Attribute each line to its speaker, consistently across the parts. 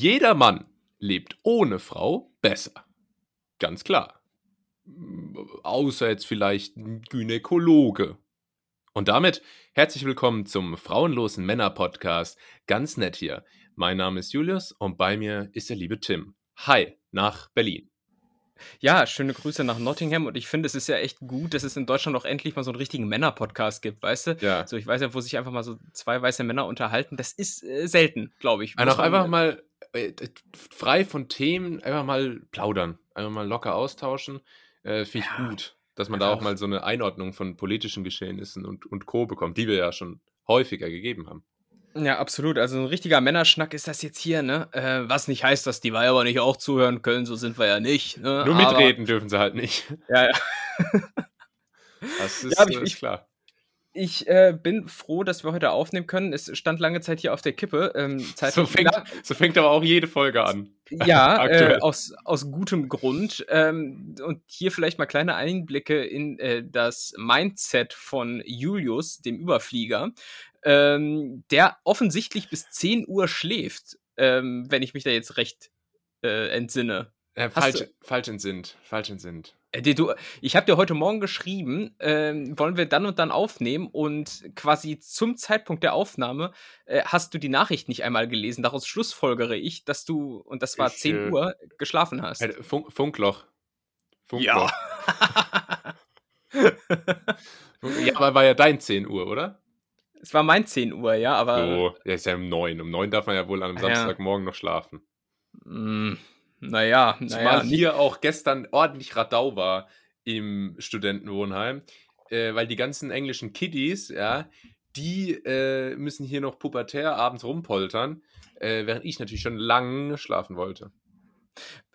Speaker 1: Jeder Mann lebt ohne Frau besser. Ganz klar. Außer jetzt vielleicht ein Gynäkologe. Und damit herzlich willkommen zum Frauenlosen Männer Podcast. Ganz nett hier. Mein Name ist Julius und bei mir ist der liebe Tim. Hi, nach Berlin.
Speaker 2: Ja, schöne Grüße nach Nottingham und ich finde, es ist ja echt gut, dass es in Deutschland auch endlich mal so einen richtigen Männer-Podcast gibt, weißt du?
Speaker 1: Ja.
Speaker 2: So, ich weiß ja, wo sich einfach mal so zwei weiße Männer unterhalten. Das ist äh, selten, glaube ich.
Speaker 1: Einfach, einfach mal frei von Themen, einfach mal plaudern. Einfach mal locker austauschen. Äh, Finde ich
Speaker 2: Ja.
Speaker 1: gut, dass man da auch mal so eine Einordnung von politischen Geschehnissen und, und Co. bekommt, die wir ja schon häufiger gegeben haben.
Speaker 2: Ja, absolut. Also ein richtiger Männerschnack ist das jetzt hier, ne? Äh, was nicht heißt, dass die Weiber nicht auch zuhören können, so sind wir ja nicht. Ne?
Speaker 1: Nur
Speaker 2: Aber-
Speaker 1: mitreden dürfen sie halt nicht.
Speaker 2: Ja, ja.
Speaker 1: Das ist,
Speaker 2: aber ich-
Speaker 1: äh, ist klar.
Speaker 2: Ich äh, bin froh, dass wir heute aufnehmen können. Es stand lange Zeit hier auf der Kippe. Ähm,
Speaker 1: So fängt, so fängt aber auch jede Folge an.
Speaker 2: Ja, äh, aus, aus gutem Grund. Ähm, und hier vielleicht mal kleine Einblicke in äh, das Mindset von Julius, dem Überflieger, ähm, der offensichtlich bis 10 Uhr schläft, ähm, wenn ich mich da jetzt recht äh, entsinne.
Speaker 1: Äh, falsch, falsch entsinnt. Falsch entsinnt.
Speaker 2: Äh, du, ich habe dir heute Morgen geschrieben, ähm, wollen wir dann und dann aufnehmen und quasi zum Zeitpunkt der Aufnahme äh, hast du die Nachricht nicht einmal gelesen. Daraus schlussfolgere ich, dass du, und das war
Speaker 1: Ich,
Speaker 2: 10
Speaker 1: äh,
Speaker 2: Uhr, geschlafen hast.
Speaker 1: Äh, Funk, Funkloch.
Speaker 2: Ja.
Speaker 1: ja, aber war ja dein 10 Uhr, oder?
Speaker 2: es war mein 10 Uhr, ja, aber.
Speaker 1: So, der ist ja um 9. Um 9 darf man ja wohl einem
Speaker 2: Ja.
Speaker 1: Samstagmorgen noch schlafen.
Speaker 2: Mm, naja, naja.
Speaker 1: Zumal hier auch gestern ordentlich Radau war im Studentenwohnheim, äh, weil die ganzen englischen Kiddies, ja, die äh, müssen hier noch pubertär abends rumpoltern, äh, während ich natürlich schon lange schlafen wollte.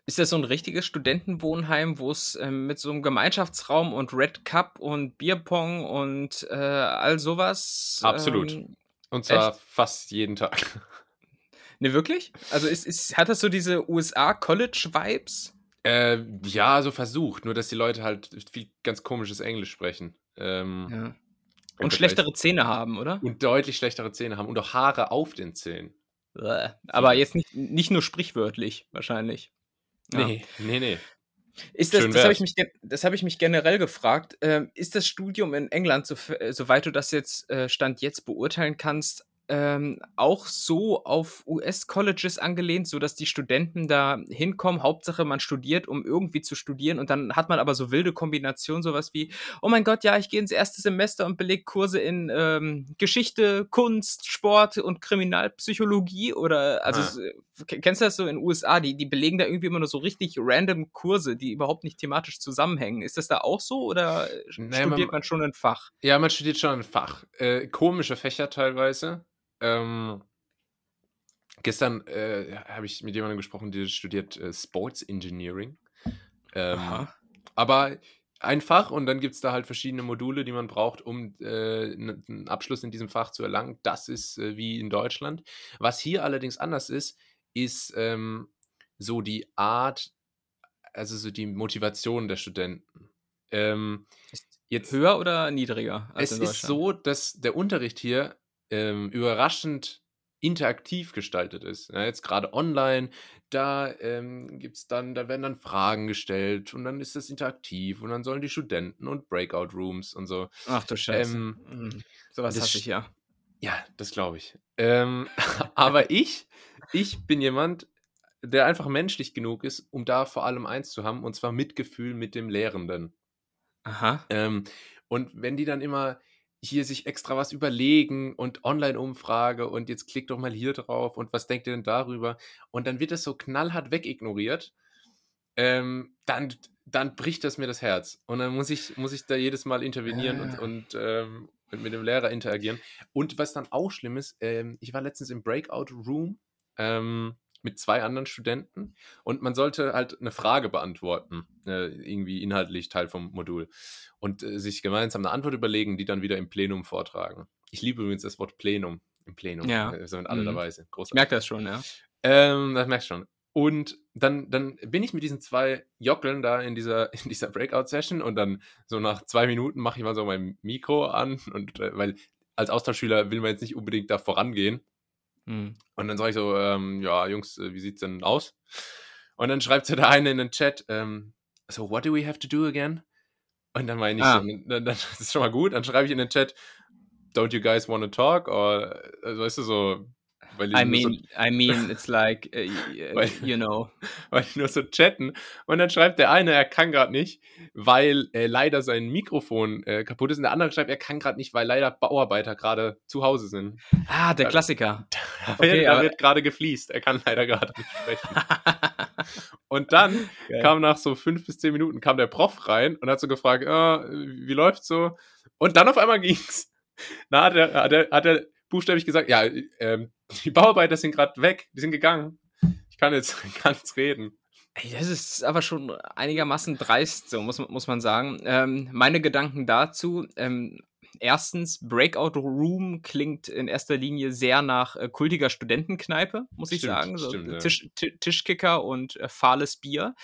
Speaker 2: Ist das so ein richtiges Studentenwohnheim, wo es ähm, mit so einem Gemeinschaftsraum und Red Cup und Bierpong und äh, all sowas?
Speaker 1: Absolut.
Speaker 2: Ähm,
Speaker 1: Und zwar
Speaker 2: Echt?
Speaker 1: fast jeden Tag.
Speaker 2: Ne, wirklich? Also ist, ist, hat das so diese USA-College-Vibes?
Speaker 1: Äh, ja, so versucht, nur dass die Leute halt viel ganz komisches Englisch sprechen. Ähm,
Speaker 2: Ja. Und schlechtere Zähne haben, oder?
Speaker 1: und deutlich schlechtere Zähne haben und auch Haare auf den Zähnen.
Speaker 2: Bäh. Aber jetzt nicht, nicht nur sprichwörtlich, wahrscheinlich. Ja.
Speaker 1: Nee, nee, nee.
Speaker 2: Ist das,
Speaker 1: Schön
Speaker 2: das habe ich, mich das hab ich mich generell gefragt. Ähm, ist das Studium in England, so, soweit du das jetzt äh, Stand jetzt beurteilen kannst, ähm, auch so auf US-Colleges angelehnt, sodass die Studenten da hinkommen? Hauptsache, man studiert, um irgendwie zu studieren und dann hat man aber so wilde Kombinationen, sowas wie: Oh mein Gott, ja, ich gehe ins erste Semester und beleg Kurse in ähm, Geschichte, Kunst, Sport und Kriminalpsychologie oder, also,
Speaker 1: Ah.
Speaker 2: kennst du das so in den USA? Die, die belegen da irgendwie immer nur so richtig random Kurse, die überhaupt nicht thematisch zusammenhängen. Ist das da auch so oder
Speaker 1: Nee,
Speaker 2: studiert
Speaker 1: man-
Speaker 2: man schon ein Fach?
Speaker 1: Ja, man studiert schon ein Fach. Äh, komische Fächer teilweise. Ähm, gestern äh, habe ich mit jemandem gesprochen, der studiert äh, Sports Engineering. Ähm, aber ein Fach und dann gibt es da halt verschiedene Module, die man braucht, um äh, einen Abschluss in diesem Fach zu erlangen. Das ist äh, wie in Deutschland. Was hier allerdings anders ist, ist ähm, so die Art, also so die Motivation der Studenten. Ähm, jetzt
Speaker 2: Höher oder niedriger als
Speaker 1: es ist so, dass der Unterricht hier ähm, überraschend interaktiv gestaltet ist. Ja, jetzt gerade online, da ähm, gibt's dann, da werden dann Fragen gestellt und dann ist das interaktiv und dann sollen die Studenten und Breakout Rooms und so.
Speaker 2: Ach du Scheiße.
Speaker 1: Ähm,
Speaker 2: Mhm. Sowas
Speaker 1: das
Speaker 2: hasse ich ja.
Speaker 1: Ja, das glaube ich. Ähm, aber ich, ich bin jemand, der einfach menschlich genug ist, um da vor allem eins zu haben, und zwar Mitgefühl mit dem Lehrenden.
Speaker 2: Aha.
Speaker 1: Ähm, und wenn die dann immer hier sich extra was überlegen und Online-Umfrage und jetzt klickt doch mal hier drauf und was denkt ihr denn darüber? Und dann wird das so knallhart wegignoriert, ähm, dann, dann bricht das mir das Herz. Und dann muss ich, muss ich da jedes Mal intervenieren und,
Speaker 2: Ah.
Speaker 1: und, ähm, und mit dem Lehrer interagieren. Und was dann auch schlimm ist, ähm, ich war letztens im Breakout-Room ähm, mit zwei anderen Studenten und man sollte halt eine Frage beantworten, äh, irgendwie inhaltlich Teil vom Modul und äh, sich gemeinsam eine Antwort überlegen, die dann wieder im Plenum vortragen. Ich liebe übrigens das Wort Plenum. Im Plenum,
Speaker 2: Ja.
Speaker 1: äh, so wenn alle
Speaker 2: Mhm.
Speaker 1: dabei sind.
Speaker 2: Ich
Speaker 1: Großartig.
Speaker 2: merke das schon, ja.
Speaker 1: Ähm, das merkst schon. Und dann, dann bin ich mit diesen zwei Jockeln da in dieser, in dieser Breakout-Session und dann so nach zwei Minuten mache ich mal so mein Mikro an und äh, weil als Austauschschüler will man jetzt nicht unbedingt da vorangehen.
Speaker 2: Mhm.
Speaker 1: Und dann sage ich so, ähm, ja, Jungs, äh, wie sieht's denn aus? Und dann schreibt so der eine in den Chat, ähm, so, what do we have to do again? Und dann meine ich
Speaker 2: Ah.
Speaker 1: so, dann, dann, das ist schon mal gut. Dann schreibe ich in den Chat, don't you guys want to talk? Oder, also, weißt du, so,
Speaker 2: I
Speaker 1: nur so
Speaker 2: mean, I mean, it's like, uh, y-
Speaker 1: Weil-
Speaker 2: you know.
Speaker 1: weil die nur so chatten. Und dann schreibt der eine, er kann gerade nicht, weil äh, leider sein Mikrofon äh, kaputt ist. Und der andere schreibt, er kann gerade nicht, weil leider Bauarbeiter gerade zu Hause sind.
Speaker 2: Ah, der
Speaker 1: Ja.
Speaker 2: Klassiker.
Speaker 1: Da
Speaker 2: Okay,
Speaker 1: wird, da wird gerade gefliest. Er kann leider gerade nicht sprechen. Und dann
Speaker 2: Geil.
Speaker 1: kam nach so fünf bis zehn Minuten kam der Prof rein und hat so gefragt, ah, wie läuft's so? Und dann auf einmal ging's. Na, hat er, hat er, hat er buchstäblich gesagt, ja, ähm, die Bauarbeiter sind gerade weg, die sind gegangen. Ich kann jetzt, kann jetzt reden.
Speaker 2: Ey, das ist aber schon einigermaßen dreist, so muss, man- muss man sagen. Ähm, meine Gedanken dazu. Ähm, erstens, Breakout Room klingt in erster Linie sehr nach äh, kultiger Studentenkneipe, muss ich
Speaker 1: Stimmt,
Speaker 2: sagen. So
Speaker 1: stimmt, ja.
Speaker 2: Tisch, Ti- Tischkicker und äh, fahles Bier.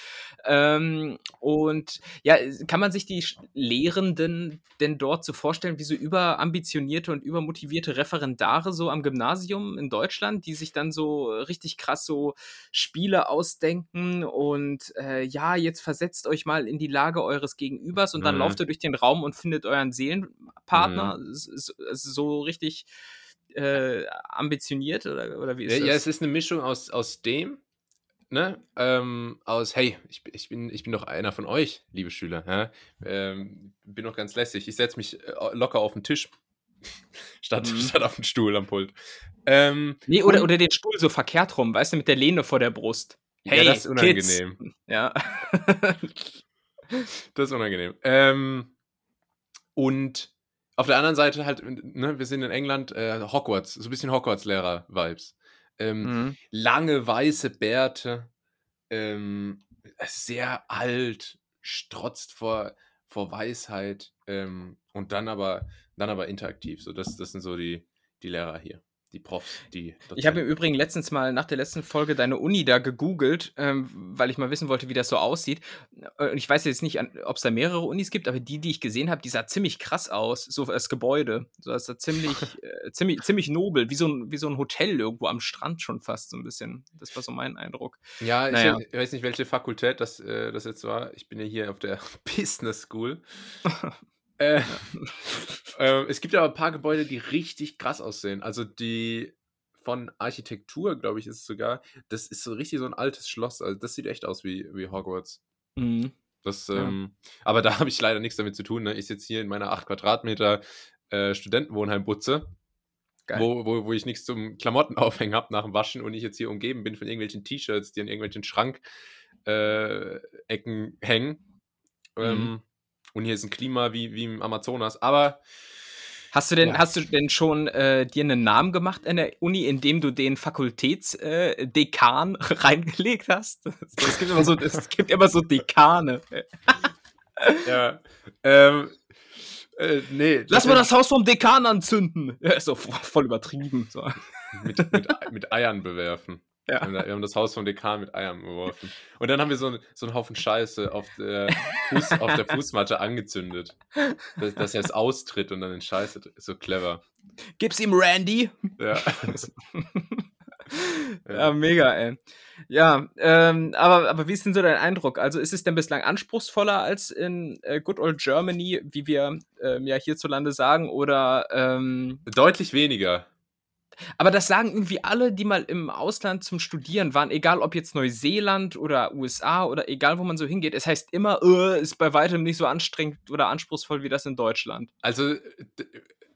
Speaker 2: Ähm, und ja, kann man sich die Lehrenden denn dort so vorstellen, wie so überambitionierte und übermotivierte Referendare so am Gymnasium in Deutschland, die sich dann so richtig krass so Spiele ausdenken und äh, ja, jetzt versetzt euch mal in die Lage eures Gegenübers und dann
Speaker 1: Mhm.
Speaker 2: lauft ihr durch den Raum und findet euren Seelenpartner. S- s- So richtig äh, ambitioniert oder, oder wie ist
Speaker 1: Ja,
Speaker 2: das?
Speaker 1: ja, es ist eine Mischung aus, aus dem, ne, ähm, aus, hey, ich, bin- ich, bin, ich bin doch einer von euch, liebe Schüler, ja? ähm, bin doch ganz lässig, ich setze mich äh, locker auf den Tisch, statt,
Speaker 2: Mhm.
Speaker 1: statt auf den Stuhl am Pult. Ähm,
Speaker 2: nee, oder, oder den Stuhl so verkehrt rum, weißt du, mit der Lehne vor der Brust.
Speaker 1: Ja,
Speaker 2: Hey,
Speaker 1: das ist
Speaker 2: Kids.
Speaker 1: unangenehm.
Speaker 2: Ja.
Speaker 1: Das ist unangenehm. Ähm, und auf der anderen Seite halt, ne, wir sind in England, äh, Hogwarts, so ein bisschen Hogwarts-Lehrer-Vibes. Ähm,
Speaker 2: Mhm.
Speaker 1: lange weiße Bärte, ähm, sehr alt, strotzt vor, vor Weisheit ähm, und dann aber, dann aber interaktiv. So, das, das sind so die, die Lehrer hier, die Profs, die.
Speaker 2: Ich habe im
Speaker 1: Dozenten.
Speaker 2: Übrigen letztens mal nach der letzten Folge deine Uni da gegoogelt, ähm, weil ich mal wissen wollte, wie das so aussieht. Äh, Und ich weiß jetzt nicht, ob es da mehrere Unis gibt, aber die, die ich gesehen habe, die sah ziemlich krass aus, so das Gebäude. So, das sah ziemlich, äh, ziemlich, ziemlich nobel, wie so, ein, wie so ein Hotel irgendwo am Strand schon fast so ein bisschen. Das war so mein Eindruck.
Speaker 1: Ja, ich
Speaker 2: Naja.
Speaker 1: we- weiß nicht, welche Fakultät das, äh, das jetzt war. Ich bin ja hier auf der Business School. äh, äh, es gibt aber ein paar Gebäude, die richtig krass aussehen. Also die von Architektur, glaube ich, ist es sogar. Das ist so richtig so ein altes Schloss. Also das sieht echt aus wie, wie Hogwarts.
Speaker 2: Mhm.
Speaker 1: Das,
Speaker 2: Ja.
Speaker 1: ähm, aber da habe ich leider nichts damit zu tun. Ne? Ich sitze hier in meiner 8 Quadratmeter äh, Studentenwohnheim-Butze, wo, wo, wo ich nichts zum Klamotten aufhängen habe nach dem Waschen und ich jetzt hier umgeben bin von irgendwelchen T-Shirts, die an irgendwelchen Schrank äh, hängen.
Speaker 2: Mhm.
Speaker 1: Ähm, und hier ist ein Klima wie, wie im Amazonas. Aber
Speaker 2: Hast du denn,
Speaker 1: Ja.
Speaker 2: hast du denn schon äh, dir einen Namen gemacht an der Uni, indem du den Fakultätsdekan äh, reingelegt hast? Es gibt immer so, es gibt immer so Dekane.
Speaker 1: ja, ähm, äh, nee.
Speaker 2: Lass mal das Haus vom Dekan anzünden. Ja, ist so voll übertrieben. So.
Speaker 1: mit, mit, mit Eiern bewerfen.
Speaker 2: Ja.
Speaker 1: Wir haben das Haus vom Dekan mit Eiern beworfen. Und dann haben wir so, so einen Haufen Scheiße auf der, Fuß, auf der Fußmatte angezündet. Dass, dass er es austritt und dann den Scheiße. Ist so clever.
Speaker 2: Gib's ihm Randy.
Speaker 1: Ja.
Speaker 2: Ja, mega, ey. Ja, ähm, aber, aber wie ist denn so dein Eindruck? Also ist es denn bislang anspruchsvoller als in äh, Good Old Germany, wie wir ähm, ja hierzulande sagen, oder ähm,
Speaker 1: Deutlich weniger.
Speaker 2: Aber das sagen irgendwie alle, die mal im Ausland zum Studieren waren, egal ob jetzt Neuseeland oder USA oder egal wo man so hingeht. Es heißt immer, äh, ist bei weitem nicht so anstrengend oder anspruchsvoll wie das in Deutschland.
Speaker 1: Also d-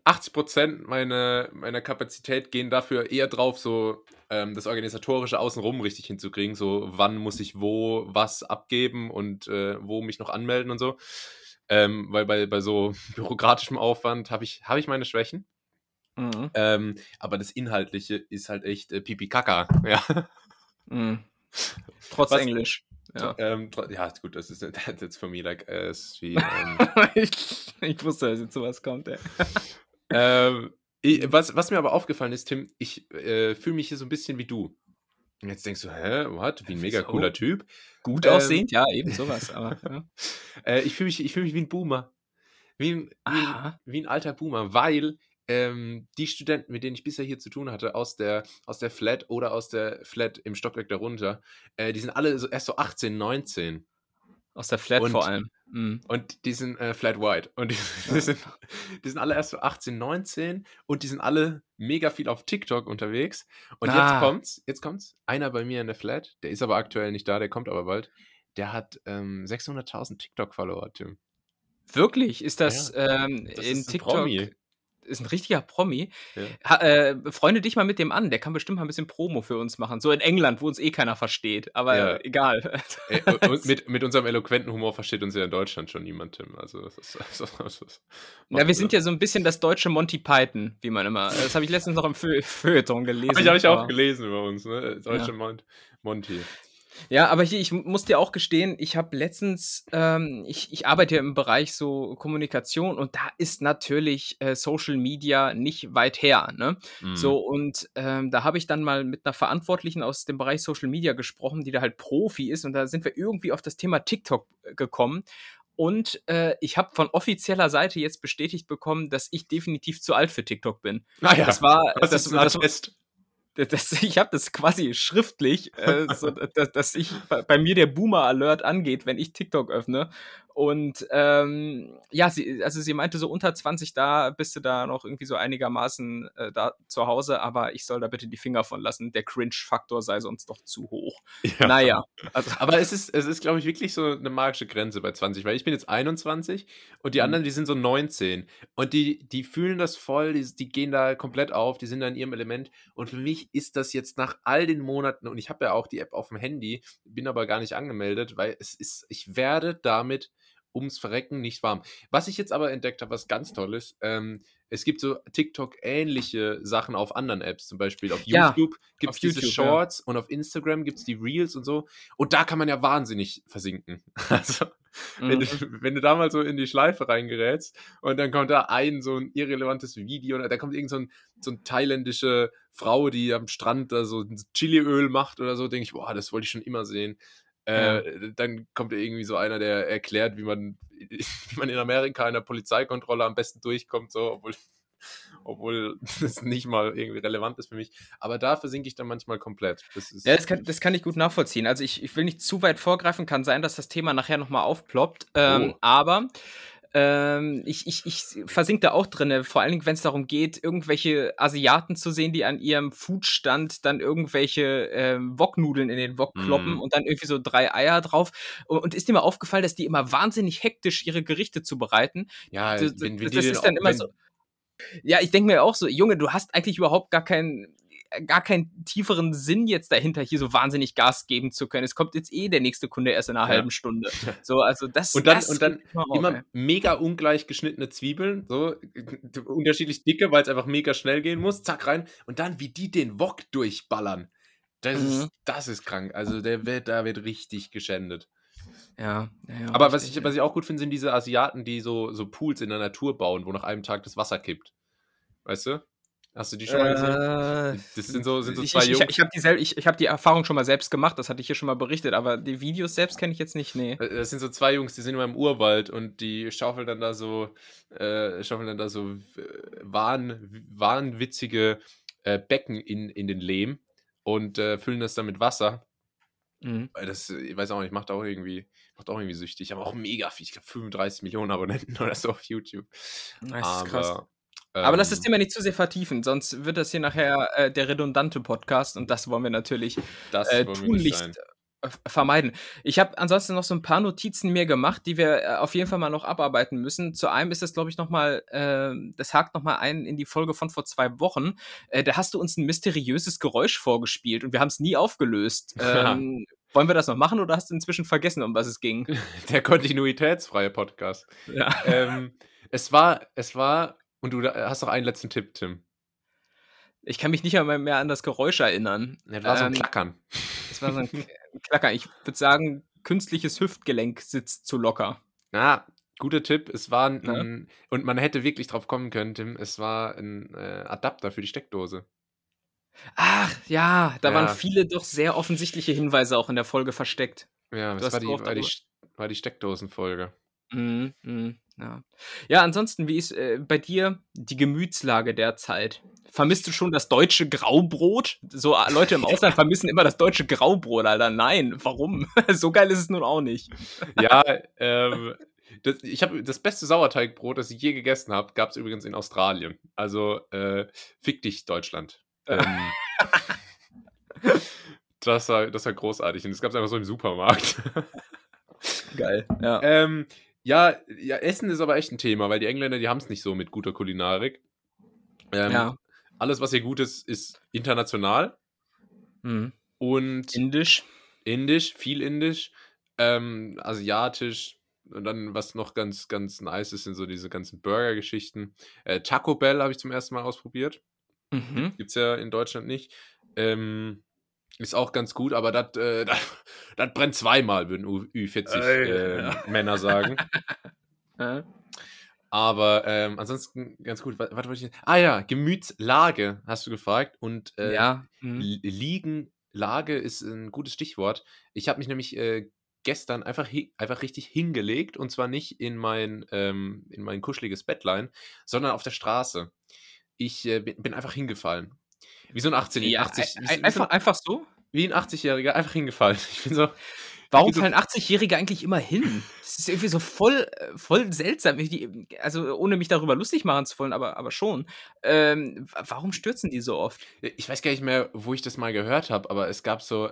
Speaker 1: 80% meiner, meiner Kapazität gehen dafür eher drauf, so ähm, das Organisatorische außenrum richtig hinzukriegen. So, wann muss ich wo was abgeben und äh, wo mich noch anmelden und so. Ähm, weil bei, bei so bürokratischem Aufwand habe ich, hab ich meine Schwächen.
Speaker 2: Mhm.
Speaker 1: Ähm, aber das Inhaltliche ist halt echt äh, Pipi Kaka. Ja.
Speaker 2: Mhm. Trotz
Speaker 1: Was-
Speaker 2: Englisch. Ja.
Speaker 1: ähm, ja, gut, das ist that's it's for me like äh, wie, ähm,
Speaker 2: ich, ich wusste, dass jetzt sowas kommt, ey.
Speaker 1: ähm, ich, was, was mir aber aufgefallen ist, Tim, ich äh, fühle mich hier so ein bisschen wie du. Und jetzt denkst du, hä, what? Wie ein mega
Speaker 2: So?
Speaker 1: cooler Typ.
Speaker 2: Gut
Speaker 1: Ähm,
Speaker 2: aussehend, ja, eben sowas. Aber, ja.
Speaker 1: Äh, ich fühle mich, ich fühl mich wie ein Boomer. Wie ein, wie, ein, wie ein alter Boomer, weil ähm, die Studenten, mit denen ich bisher hier zu tun hatte, aus der, aus der Flat oder aus der Flat im Stockwerk darunter, äh, die sind alle so, erst so 18, 19.
Speaker 2: Aus der Flat
Speaker 1: Und-
Speaker 2: vor allem. Mhm.
Speaker 1: Und die sind äh, flat white. Und die, die, sind, die sind alle erst so 18, 19 und die sind alle mega viel auf TikTok unterwegs. Und
Speaker 2: Ah.
Speaker 1: jetzt kommt's, jetzt kommt's. Einer bei mir in der Flat, der ist aber aktuell nicht da, der kommt aber bald. Der hat ähm, 600.000 TikTok-Follower, Tim.
Speaker 2: Wirklich? Ist das, ähm,
Speaker 1: Das
Speaker 2: in
Speaker 1: ist
Speaker 2: TikTok?
Speaker 1: Promi.
Speaker 2: Ist ein richtiger Promi.
Speaker 1: Ja.
Speaker 2: Ha, äh, freunde dich mal mit dem an. Der kann bestimmt mal ein bisschen Promo für uns machen. So in England, wo uns eh keiner versteht. Aber
Speaker 1: Ja.
Speaker 2: egal.
Speaker 1: Ey, und mit, mit unserem eloquenten Humor versteht uns ja in Deutschland schon niemand, Tim. Also, das ist, das ist,
Speaker 2: Ja, wir sind ja so ein bisschen das deutsche Monty Python, wie man immer. Das habe ich letztens noch im Feu Feuilleton gelesen.
Speaker 1: Hab ich, hab ich auch gelesen über uns, ne? Deutsche Mont Monty.
Speaker 2: Ja, aber hier, ich muss dir auch gestehen, ich habe letztens, ähm, ich, ich arbeite ja im Bereich so Kommunikation und da ist natürlich äh, Social Media nicht weit her. Ne?
Speaker 1: Mhm.
Speaker 2: So, und ähm, da habe ich dann mal mit einer Verantwortlichen aus dem Bereich Social Media gesprochen, die da halt Profi ist und da sind wir irgendwie auf das Thema TikTok äh, gekommen. Und äh, ich habe von offizieller Seite jetzt bestätigt bekommen, dass ich definitiv zu alt für TikTok bin.
Speaker 1: Ah ja,
Speaker 2: Das war,
Speaker 1: das,
Speaker 2: das, das. Das, ich habe das quasi schriftlich, äh, so, dass, dass ich bei, bei mir der Boomer-Alert angeht, wenn ich TikTok öffne. Und ähm, ja, sie, also sie meinte so unter 20 da bist du da noch irgendwie so einigermaßen äh, da zu Hause, aber ich soll da bitte die Finger von lassen. Der Cringe-Faktor sei sonst doch zu hoch.
Speaker 1: Ja.
Speaker 2: Naja, also
Speaker 1: Aber es ist, es ist glaube ich, wirklich so eine magische Grenze bei 20, weil ich bin jetzt 21 und die
Speaker 2: Mhm.
Speaker 1: anderen, die sind so 19. Und die, die fühlen das voll, die, die gehen da komplett auf, die sind da in ihrem Element. Und für mich ist das jetzt nach all den Monaten, und ich habe ja auch die App auf dem Handy, bin aber gar nicht angemeldet, weil es ist, ich werde damit ums Verrecken nicht warm. Was ich jetzt aber entdeckt habe, was ganz toll ist, ähm, es gibt so TikTok-ähnliche Sachen auf anderen Apps, zum Beispiel auf
Speaker 2: Ja,
Speaker 1: YouTube gibt es diese
Speaker 2: YouTube, ja.
Speaker 1: Shorts und auf Instagram gibt es die Reels und so. Und da kann man ja wahnsinnig versinken. Also, wenn,
Speaker 2: Mhm.
Speaker 1: du, wenn du da mal so in die Schleife reingerätst und dann kommt da ein so ein irrelevantes Video und da kommt irgend so, ein, so eine thailändische Frau, die am Strand da so ein Chiliöl macht oder so, denke ich, boah, das wollte ich schon immer sehen. Äh, Dann kommt irgendwie so einer, der erklärt, wie man, wie man in Amerika in der Polizeikontrolle am besten durchkommt, so, obwohl, obwohl das nicht mal irgendwie relevant ist für mich. Aber da versinke ich dann manchmal komplett. Das ist,
Speaker 2: Ja, das kann, das kann ich gut nachvollziehen. Also ich, ich will nicht zu weit vorgreifen, kann sein, dass das Thema nachher nochmal aufploppt. Ähm,
Speaker 1: Oh.
Speaker 2: Aber ähm, ich, ich, ich versink da auch drin, vor allen Dingen, wenn es darum geht, irgendwelche Asiaten zu sehen, die an ihrem Foodstand dann irgendwelche ähm, Woknudeln in den Wok kloppen
Speaker 1: Mm.
Speaker 2: und dann irgendwie so drei Eier drauf. Und, und ist dir mal aufgefallen, dass die immer wahnsinnig hektisch ihre Gerichte zubereiten?
Speaker 1: ja,
Speaker 2: das,
Speaker 1: wenn, wenn
Speaker 2: das, das ist dann immer so. Ja, ich denke mir auch so, Junge, du hast eigentlich überhaupt gar keinen gar keinen tieferen Sinn jetzt dahinter, hier so wahnsinnig Gas geben zu können. Es kommt jetzt eh der nächste Kunde erst in einer
Speaker 1: Ja.
Speaker 2: halben Stunde. So, also das
Speaker 1: Und dann-
Speaker 2: das
Speaker 1: und dann
Speaker 2: ey.
Speaker 1: immer mega ungleich geschnittene Zwiebeln, so unterschiedlich dicke, weil es einfach mega schnell gehen muss, zack rein und dann wie die den Wok durchballern. Das,
Speaker 2: Mhm.
Speaker 1: ist, das ist krank. Also der wird, da wird richtig geschändet.
Speaker 2: Ja, ja,
Speaker 1: Aber was ich, was ich auch gut finde, sind diese Asiaten, die so, so Pools in der Natur bauen, wo nach einem Tag das Wasser kippt. Weißt du? Hast du die schon mal gesehen?
Speaker 2: Äh,
Speaker 1: Das sind so, sind so zwei
Speaker 2: ich, ich,
Speaker 1: Jungs.
Speaker 2: ich habe die, sel- ich, ich hab die Erfahrung schon mal selbst gemacht, das hatte ich hier schon mal berichtet, aber die Videos selbst kenne ich jetzt nicht, nee.
Speaker 1: Äh, Das sind so zwei Jungs, die sind immer im Urwald und die schaufeln dann da so, äh, schaufeln dann da so äh, wahn, wahnwitzige äh, Becken in, in den Lehm und füllen das dann mit Wasser.
Speaker 2: Mhm.
Speaker 1: Weil Das, ich weiß auch nicht, macht auch irgendwie, macht auch irgendwie süchtig. Aber auch mega viel. Ich glaube 35 Millionen Abonnenten oder so auf YouTube.
Speaker 2: Das ist krass.
Speaker 1: Aber,
Speaker 2: lass das
Speaker 1: ähm,
Speaker 2: Thema nicht zu sehr vertiefen, sonst wird das hier nachher äh, der redundante Podcast und das wollen wir natürlich
Speaker 1: das
Speaker 2: äh, tunlichst äh, vermeiden. Ich habe ansonsten noch so ein paar Notizen mir gemacht, die wir äh, auf jeden Fall mal noch abarbeiten müssen. Zu einem ist das, glaube ich, nochmal, äh, das hakt nochmal ein in die Folge von vor zwei Wochen. Äh, da hast du uns ein mysteriöses Geräusch vorgespielt und wir haben es nie aufgelöst. Ähm, wollen wir das noch machen oder hast du inzwischen vergessen, um was es ging?
Speaker 1: Der kontinuitätsfreie Podcast.
Speaker 2: ja.
Speaker 1: ähm, es war, es war, und du da- hast noch einen letzten Tipp, Tim.
Speaker 2: Ich kann mich nicht einmal mehr an das Geräusch erinnern.
Speaker 1: Das war so ein
Speaker 2: Ähm,
Speaker 1: Klackern.
Speaker 2: Das war so ein K- Klacker. Ich würde sagen, künstliches Hüftgelenk sitzt zu locker.
Speaker 1: Na, guter Tipp. Es war ein,
Speaker 2: Ja.
Speaker 1: ein und man hätte wirklich drauf kommen können, Tim. Es war ein äh, Adapter für die Steckdose.
Speaker 2: Ach, ja, da
Speaker 1: Ja.
Speaker 2: waren viele doch sehr offensichtliche Hinweise auch in der Folge versteckt.
Speaker 1: Ja, das war die, war die, war die Steckdosenfolge.
Speaker 2: Mhm, mhm, ja. Ja, ansonsten, wie ist, äh, bei dir die Gemütslage derzeit? Vermisst du schon das deutsche Graubrot? So a Leute im Ausland vermissen immer das deutsche Graubrot, Alter. Nein, warum? So geil ist es nun auch nicht.
Speaker 1: Ja, ähm, das ich habe das beste Sauerteigbrot, das ich je gegessen habe, gab's übrigens in Australien. Also, äh, fick dich, Deutschland. Ähm, das war das war großartig und das gab's einfach so im Supermarkt.
Speaker 2: Geil, ja.
Speaker 1: Ähm, ja, ja, Essen ist aber echt 'n Thema, weil die Engländer, die haben's nicht so mit guter Kulinarik. Ähm,
Speaker 2: Ja.
Speaker 1: alles, was hier gut ist, ist international.
Speaker 2: Mhm.
Speaker 1: Und
Speaker 2: Indisch.
Speaker 1: Indisch, viel Indisch, ähm, asiatisch und dann, was noch ganz, ganz nice ist, sind so diese ganzen Burgergeschichten. Äh, Taco Bell habe ich zum 1. Mal ausprobiert.
Speaker 2: Mhm.
Speaker 1: Gibt gibt's ja in Deutschland nicht. Ähm, ist auch ganz gut, aber das äh, brennt zweimal, würden Ü Ü40,
Speaker 2: Ey,
Speaker 1: ähm,
Speaker 2: ja.
Speaker 1: Männer sagen. Aber, ähm, ansonsten ganz gut. Wa was wollte ich ah ja, Gemütslage hast du gefragt und, äh,
Speaker 2: Ja, mhm.
Speaker 1: L Liegen Lage ist 'n gutes Stichwort. Ich habe mich nämlich, äh, gestern einfach einfach richtig hingelegt und zwar nicht in mein ähm, in mein kuscheliges Bettlein, sondern auf der Straße. Ich, äh, bi bin einfach hingefallen. Wie so 'n 18
Speaker 2: Ja,
Speaker 1: 80
Speaker 2: ei
Speaker 1: wie
Speaker 2: ei
Speaker 1: so wie so
Speaker 2: einfach einfach so?
Speaker 1: wie 'n 80-Jähriger einfach hingefallen. Ich bin so
Speaker 2: Warum
Speaker 1: bin so
Speaker 2: fallen 80-Jährige eigentlich immer hin? Das ist irgendwie so voll äh, voll seltsam. Die also, ohne mich darüber lustig machen zu wollen, aber aber schon. Ähm, wa warum stürzen die so oft?
Speaker 1: Ich weiß gar nicht mehr, wo ich das mal gehört habe, aber es gab so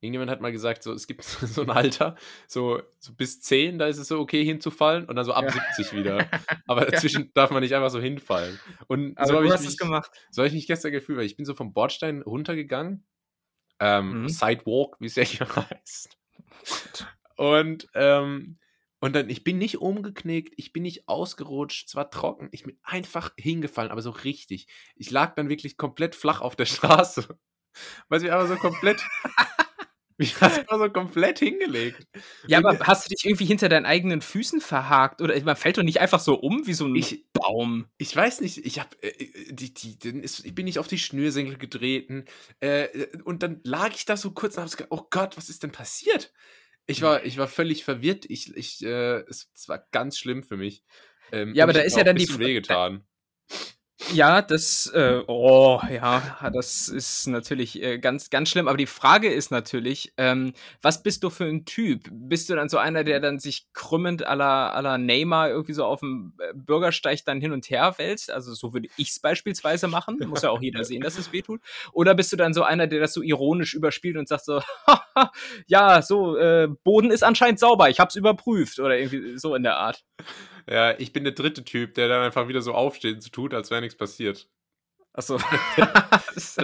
Speaker 1: irgendjemand hat mal gesagt, so, es gibt so 'n Alter, so so bis 10, da ist es so okay hinzufallen und dann so ab
Speaker 2: Ja.
Speaker 1: 70 wieder. Aber
Speaker 2: Ja.
Speaker 1: dazwischen darf man nicht einfach so hinfallen. Und
Speaker 2: Aber
Speaker 1: so habe
Speaker 2: du
Speaker 1: ich
Speaker 2: hast es gemacht.
Speaker 1: so habe ich mich gestern gefühlt, weil ich bin so vom Bordstein runtergegangen, ähm,
Speaker 2: Mhm.
Speaker 1: Sidewalk, wie's ja hier heißt. Und, ähm und dann ich bin nicht umgeknickt, ich bin nicht ausgerutscht, es war trocken. Ich bin einfach hingefallen, aber so richtig. Ich lag dann wirklich komplett flach auf der Straße, weil ich einfach so komplett mich einfach so komplett hingelegt.
Speaker 2: Ja, aber hast du dich irgendwie hinter deinen eigenen Füßen verhakt oder man fällt doch nicht einfach so um wie so 'n
Speaker 1: Ich
Speaker 2: Baum.
Speaker 1: ich weiß nicht, ich habe, äh, äh, die die dann ist ich bin nicht auf die Schnürsenkel getreten, äh, und dann lag ich da so kurz und habe so gedacht: „Oh Gott, was ist denn passiert?“ Ich war ich war völlig verwirrt. Ich ich, äh es es war ganz schlimm für mich. Ähm,
Speaker 2: Ja, aber da ist ja dann die
Speaker 1: bisschen
Speaker 2: F
Speaker 1: wehgetan.
Speaker 2: Ja, das, äh oh, ja, das ist natürlich, äh, ganz ganz schlimm. Aber die Frage ist natürlich, ähm, was bist du für 'n Typ? Bist du dann so einer, der dann sich krümmend à la Neymar irgendwie so auf'm, äh, Bürgersteig dann hin und her wälzt? Also, so würde ich's beispielsweise machen. Muss ja auch jeder sehen, dass es wehtut. Oder bist du dann so einer, der das so ironisch überspielt und sagt so: „Ja, so, äh, Boden ist anscheinend sauber, ich habe es überprüft“, oder irgendwie so in der Art?
Speaker 1: Ja, ich bin der 3. Typ, der dann einfach wieder so aufsteht und so tut, als wäre nix passiert.
Speaker 2: Ach so. Das ist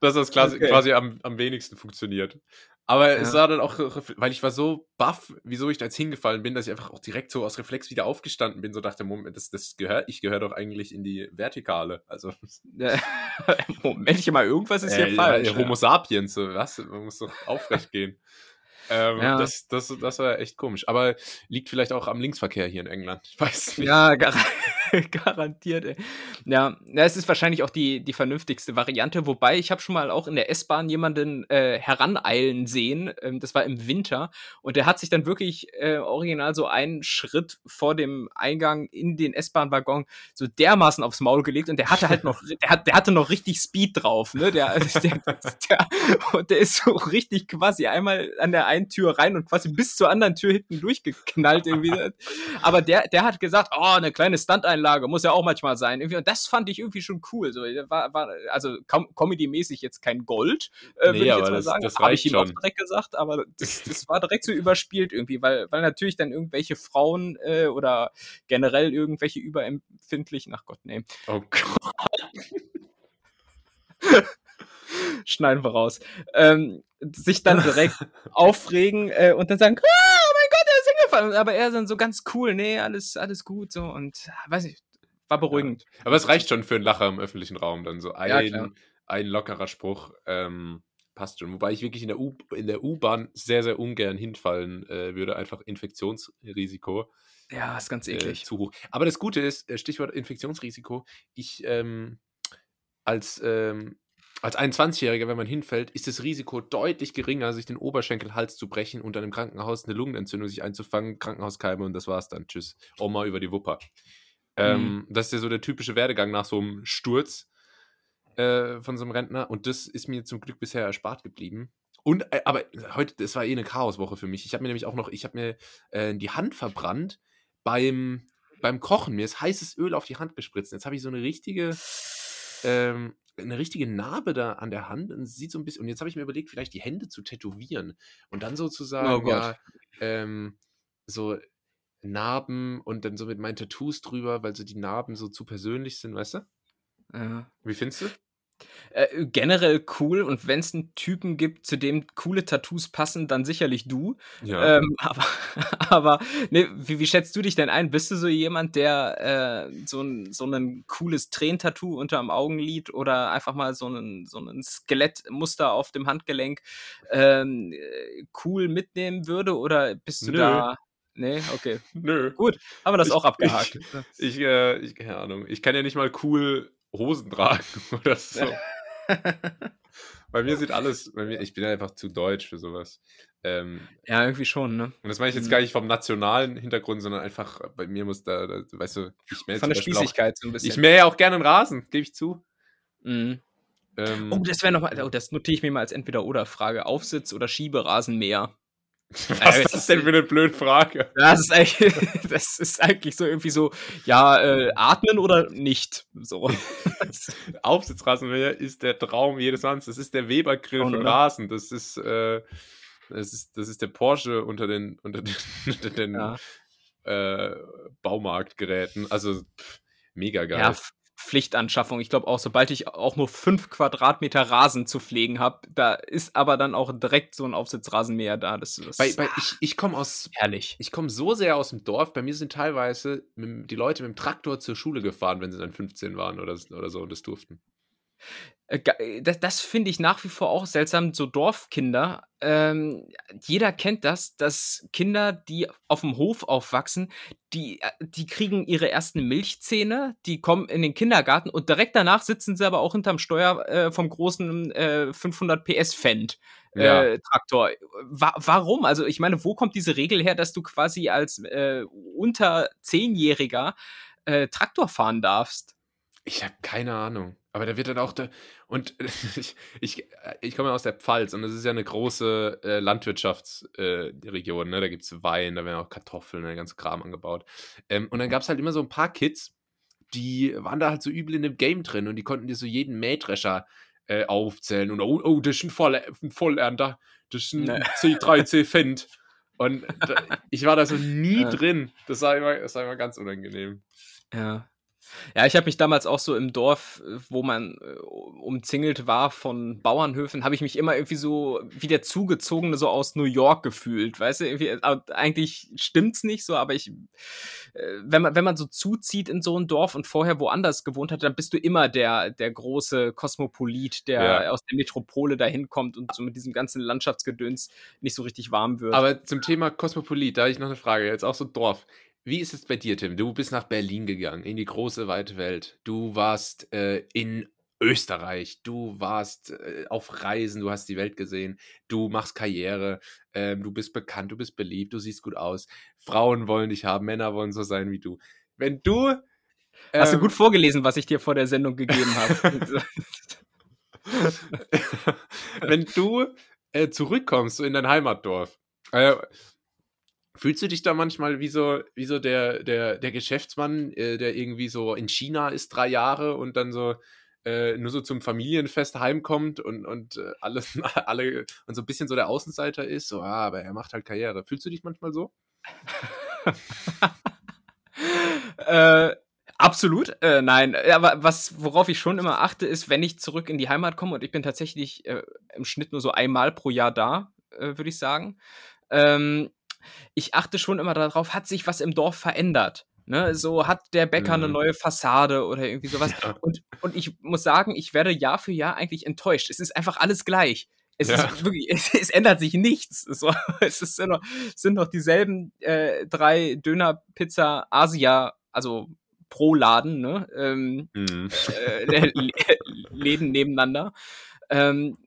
Speaker 1: Das das quasi
Speaker 2: okay.
Speaker 1: quasi am am wenigsten funktioniert. Aber es
Speaker 2: Ja.
Speaker 1: war dann auch weil ich war so baff, wieso ich da jetzt hingefallen bin, dass ich einfach auch direkt so aus Reflex wieder aufgestanden bin, so dachte: „Moment, das das gehört ich gehöre doch eigentlich in die Vertikale.“ Also.
Speaker 2: Moment mal, irgendwas ist hier
Speaker 1: Äh,
Speaker 2: falsch,
Speaker 1: ja,
Speaker 2: ja.
Speaker 1: Homo sapiens, so was? Man muss doch aufrecht gehen. Ähm,
Speaker 2: Ja.
Speaker 1: das das das war echt komisch. Aber liegt vielleicht auch am Linksverkehr hier in England. Ich weiß nicht.
Speaker 2: Ja, gara garantiert, ey. Ja, es ist wahrscheinlich auch die die vernünftigste Variante, wobei ich habe schon mal auch in der S-Bahn jemanden, äh, heraneilen sehen. Ähm, das war im Winter und der hat sich dann wirklich, äh, original so einen Schritt vor dem Eingang in den S-Bahn-Waggon so dermaßen aufs Maul gelegt und der hatte halt noch der hat der hatte noch richtig Speed drauf, ne? Der der der und der ist so richtig quasi einmal an der einen Tür rein und quasi bis zur anderen Tür hinten durchgeknallt irgendwie. Aber der der hat gesagt: „Oh, 'ne kleine Stunteinlage muss ja auch manchmal sein.“ Irgendwie und das fand ich irgendwie schon cool. So, war war also com comedymäßig jetzt kein Gold, äh, würde
Speaker 1: Ne,
Speaker 2: ich jetzt mal
Speaker 1: das
Speaker 2: sagen.
Speaker 1: das
Speaker 2: Habe ich ihm auch
Speaker 1: schon.
Speaker 2: direkt gesagt, aber das das war direkt so überspielt irgendwie, weil weil natürlich dann irgendwelche Frauen, äh, oder generell irgendwelche überempfindlichen ach Gott, ne.
Speaker 1: Oh Gott.
Speaker 2: Schneiden wir raus. Ähm, sich dann direkt aufregen, äh, und dann sagen: „Ah, hingefallen.“ Aber er dann so ganz cool: „Ne, alles alles gut“, so und weiß nicht, war
Speaker 1: Ja.
Speaker 2: beruhigend.
Speaker 1: Aber es reicht schon für 'n Lacher im öffentlichen Raum dann so
Speaker 2: Ja, klar.
Speaker 1: ein ein lockerer Spruch, ähm, passt schon. Wobei ich wirklich in der U in der U-Bahn sehr, sehr ungern hinfallen, äh, würde, einfach Infektionsrisiko,
Speaker 2: Ja, ist ganz
Speaker 1: äh,
Speaker 2: eklig.
Speaker 1: zu hoch. Aber das Gute ist, äh, Stichwort Infektionsrisiko, ich, ähm als, ähm als 21-Jähriger, wenn man hinfällt, ist das Risiko deutlich geringer, sich den Oberschenkelhals zu brechen und dann im Krankenhaus eine Lungenentzündung sich einzufangen, Krankenhauskeime und das war's dann. Tschüss. Oma über die Wupper. Ähm,
Speaker 2: Mhm.
Speaker 1: das ist ja so der typische Werdegang nach so einem Sturz äh, von so einem Rentner und das ist mir zum Glück bisher erspart geblieben. Und, äh, aber heute, das war eh eine Chaoswoche für mich. Ich habe mir nämlich auch noch, ich habe mir äh, die Hand verbrannt beim, beim Kochen. Mir ist heißes Öl auf die Hand gespritzt. Jetzt habe ich so eine richtige, ähm, eine richtige Narbe da an der Hand und sieht so ein bisschen. Und jetzt habe ich mir überlegt, vielleicht die Hände zu tätowieren und dann sozusagen
Speaker 2: Oh
Speaker 1: ja, ähm, so Narben und dann so mit meinen Tattoos drüber, weil so die Narben so zu persönlich sind, weißt du?
Speaker 2: Ja.
Speaker 1: Wie findest du?
Speaker 2: Äh, generell cool und wenn es einen Typen gibt, zu dem coole Tattoos passen, dann sicherlich du.
Speaker 1: Ja.
Speaker 2: Ähm, aber aber ne, wie, wie schätzt du dich denn ein? Bist du so jemand, der äh, so ein so ein cooles Tränentattoo unterm Augenlid oder einfach mal so ein so ein Skelettmuster auf dem Handgelenk ähm, äh, cool mitnehmen würde oder bist du
Speaker 1: Nö.
Speaker 2: da Ne, okay.
Speaker 1: Nö.
Speaker 2: Gut, haben wir das
Speaker 1: Ich-
Speaker 2: auch abgehakt.
Speaker 1: Ich, äh, ich, keine Ahnung. Ich kann ja nicht mal cool Hosen tragen oder so. Bei mir sieht alles, bei mir, ich bin einfach zu deutsch für sowas. Ähm,
Speaker 2: ja, irgendwie schon, ne?
Speaker 1: und das meine ich jetzt
Speaker 2: Mhm.
Speaker 1: gar nicht vom nationalen Hintergrund, sondern einfach, bei mir muss da, da weißt du, ich mähe
Speaker 2: Von der
Speaker 1: Beispiel auch,
Speaker 2: Spießigkeit so ein bisschen.
Speaker 1: ich mähe ja auch gerne einen Rasen, gebe ich zu.
Speaker 2: Mhm.
Speaker 1: Ähm,
Speaker 2: Oh, das wäre nochmal, oh, das notiere ich mir mal als Entweder-Oder-Frage. Aufsitz oder Schieberasenmäher?
Speaker 1: Was ist das denn für eine blöde Frage?
Speaker 2: Das ist eigentlich, das ist eigentlich so irgendwie so, ja, äh, atmen oder nicht. So.
Speaker 1: Aufsitzrasenmäher ist der Traum jedes Manns. Das ist der Weber-Grill für
Speaker 2: oder?
Speaker 1: Rasen. Das ist, äh, das ist, das ist der Porsche unter den, unter den, unter den
Speaker 2: ja,
Speaker 1: äh, Baumarktgeräten. Also pff, mega geil.
Speaker 2: ja Pflichtanschaffung. Ich glaube auch, sobald ich auch nur fünf Quadratmeter Rasen zu pflegen habe, da ist aber dann auch direkt so ein Aufsitzrasenmäher da. Das, das
Speaker 1: bei, bei, ich ich komme aus
Speaker 2: herrlich.
Speaker 1: ich komme so sehr aus dem Dorf, bei mir sind teilweise die Leute mit dem Traktor zur Schule gefahren, wenn sie dann 15 waren oder, oder so und das durften.
Speaker 2: Äh, äh, Das, das finde ich nach wie vor auch seltsam. So Dorfkinder, ähm, jeder kennt das, dass Kinder, die auf dem Hof aufwachsen, die, äh, die kriegen ihre ersten Milchzähne, die kommen in den Kindergarten und direkt danach sitzen sie aber auch hinterm Steuer äh, vom großen äh, 500 PS Fendt.
Speaker 1: Ja.
Speaker 2: Äh, Traktor. Wa warum? Also ich meine, wo kommt diese Regel her, dass du quasi als unter Zehnjähriger äh, Traktor fahren darfst?
Speaker 1: Ich habe keine Ahnung. Aber da wird dann auch der. Und ich, ich, ich komme ja aus der Pfalz und das ist ja eine große äh, Landwirtschaftsregion. Äh, ne? Da gibt es Wein, da werden auch Kartoffeln, der ganze Kram angebaut. Ähm, und dann gab es halt immer so ein paar Kids, die waren da halt so übel in dem Game drin und die konnten dir so jeden Mähdrescher äh, aufzählen. Und oh, oh, das ist ein, Voll, ein Vollernter, das ist ein
Speaker 2: Ne.
Speaker 1: C3C Fendt. Und da, ich war da so nie
Speaker 2: Ja.
Speaker 1: drin. Das war, immer, das war immer ganz unangenehm.
Speaker 2: Ja. Ja, ich habe mich damals auch so im Dorf, äh, wo man äh, umzingelt war von Bauernhöfen, habe ich mich immer irgendwie so wie der Zugezogene so aus New York gefühlt, weißt du, irgendwie, eigentlich stimmt's nicht so, aber ich, äh, wenn man, wenn man so zuzieht in so ein Dorf und vorher woanders gewohnt hat, dann bist du immer der, der große Kosmopolit, der
Speaker 1: Ja.
Speaker 2: aus der Metropole dahin kommt und so mit diesem ganzen Landschaftsgedöns nicht so richtig warm wird.
Speaker 1: Aber zum Thema Kosmopolit, da habe ich noch eine Frage. Jetzt auch so Dorf. Wie ist es bei dir, Tim? Du bist nach Berlin gegangen, in die große, weite Welt. Du warst äh, in Österreich. Du warst äh, auf Reisen. Du hast die Welt gesehen. Du machst Karriere. Ähm, du bist bekannt. Du bist beliebt. Du siehst gut aus. Frauen wollen dich haben. Männer wollen so sein wie du. Wenn du.
Speaker 2: Hast du
Speaker 1: ähm,
Speaker 2: gut vorgelesen, was ich dir vor der Sendung gegeben habe?
Speaker 1: wenn du äh, zurückkommst so in dein Heimatdorf, äh, fühlst du dich da manchmal wie so, wie so der, der, der Geschäftsmann, äh, der irgendwie so in China ist drei Jahre und dann so äh, nur so zum Familienfest heimkommt und, und äh, alles, alle und so ein bisschen so der Außenseiter ist, so, ah, aber er macht halt Karriere. Fühlst du dich manchmal so?
Speaker 2: Äh, absolut. Äh, nein, aber was, worauf ich schon immer achte, ist, wenn ich zurück in die Heimat komme und ich bin tatsächlich äh, im Schnitt nur so einmal pro Jahr da, äh, würde ich sagen. Ähm, ich achte schon immer darauf, hat sich was im Dorf verändert? Ne? So hat der Bäcker eine
Speaker 1: Mhm.
Speaker 2: neue Fassade oder irgendwie sowas.
Speaker 1: Ja.
Speaker 2: Und, und ich muss sagen, ich werde Jahr für Jahr eigentlich enttäuscht. Es ist einfach alles gleich. Es
Speaker 1: Ja.
Speaker 2: ist wirklich, es, es ändert sich nichts. So, es ist, sind, noch, sind noch dieselben äh, drei Döner, Pizza, Asia, also pro Laden, ne? Ähm,
Speaker 1: Mhm.
Speaker 2: äh, Lä- Läden nebeneinander. Ähm,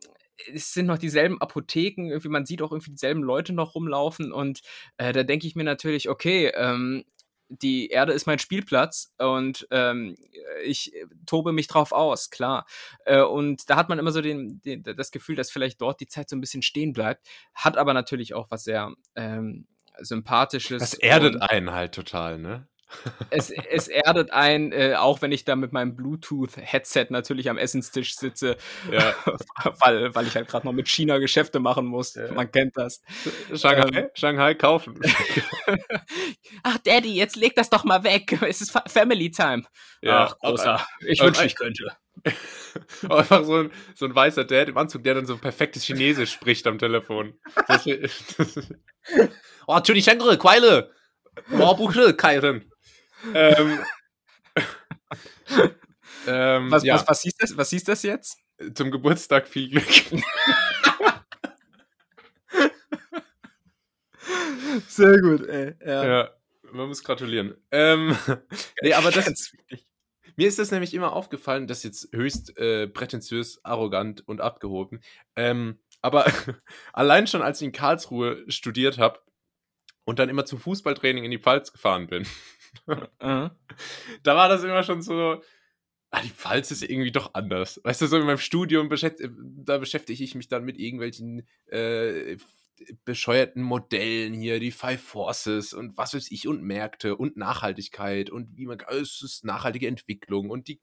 Speaker 2: es sind noch dieselben Apotheken, irgendwie, man sieht auch irgendwie dieselben Leute noch rumlaufen und äh, da denke ich mir natürlich, okay, ähm, die Erde ist mein Spielplatz und ähm, ich tobe mich drauf aus, klar. Äh, und da hat man immer so den, den, das Gefühl, dass vielleicht dort die Zeit so ein bisschen stehen bleibt, hat aber natürlich auch was sehr ähm, Sympathisches.
Speaker 1: Das erdet einen halt total, ne?
Speaker 2: Es, es erdet ein, äh, auch wenn ich da mit meinem Bluetooth-Headset natürlich am Essenstisch sitze, ja. weil, weil ich halt gerade noch mit China Geschäfte machen muss. Ja. Man kennt das.
Speaker 1: Shanghai, ähm, Shanghai kaufen.
Speaker 2: Ach, Daddy, jetzt leg das doch mal weg. Es ist Family Time.
Speaker 1: Ja,
Speaker 2: Ach, großer. ich wünschte, ich könnte.
Speaker 1: Einfach so ein, so ein weißer Dad im Anzug, der dann so perfektes Chinesisch spricht am Telefon. Oh, Chuni Quaile! Moorbuche, Kairen ähm,
Speaker 2: ähm, was, ja. was, was, hieß das, was hieß das jetzt?
Speaker 1: Zum Geburtstag viel Glück.
Speaker 2: Sehr gut, ey. Ja.
Speaker 1: ja man muss gratulieren. Ähm, nee, aber das. Mir ist das nämlich immer aufgefallen, das ist jetzt höchst äh, prätentiös, arrogant und abgehoben. Ähm, aber allein schon, als ich in Karlsruhe studiert habe und dann immer zum Fußballtraining in die Pfalz gefahren bin, da war das immer schon so, ah, die Pfalz ist irgendwie doch anders. Weißt du, so in meinem Studium, beschäft, da beschäftige ich mich dann mit irgendwelchen äh, bescheuerten Modellen hier, die Five Forces und was weiß ich und Märkte und Nachhaltigkeit und wie man, es ist nachhaltige Entwicklung und die,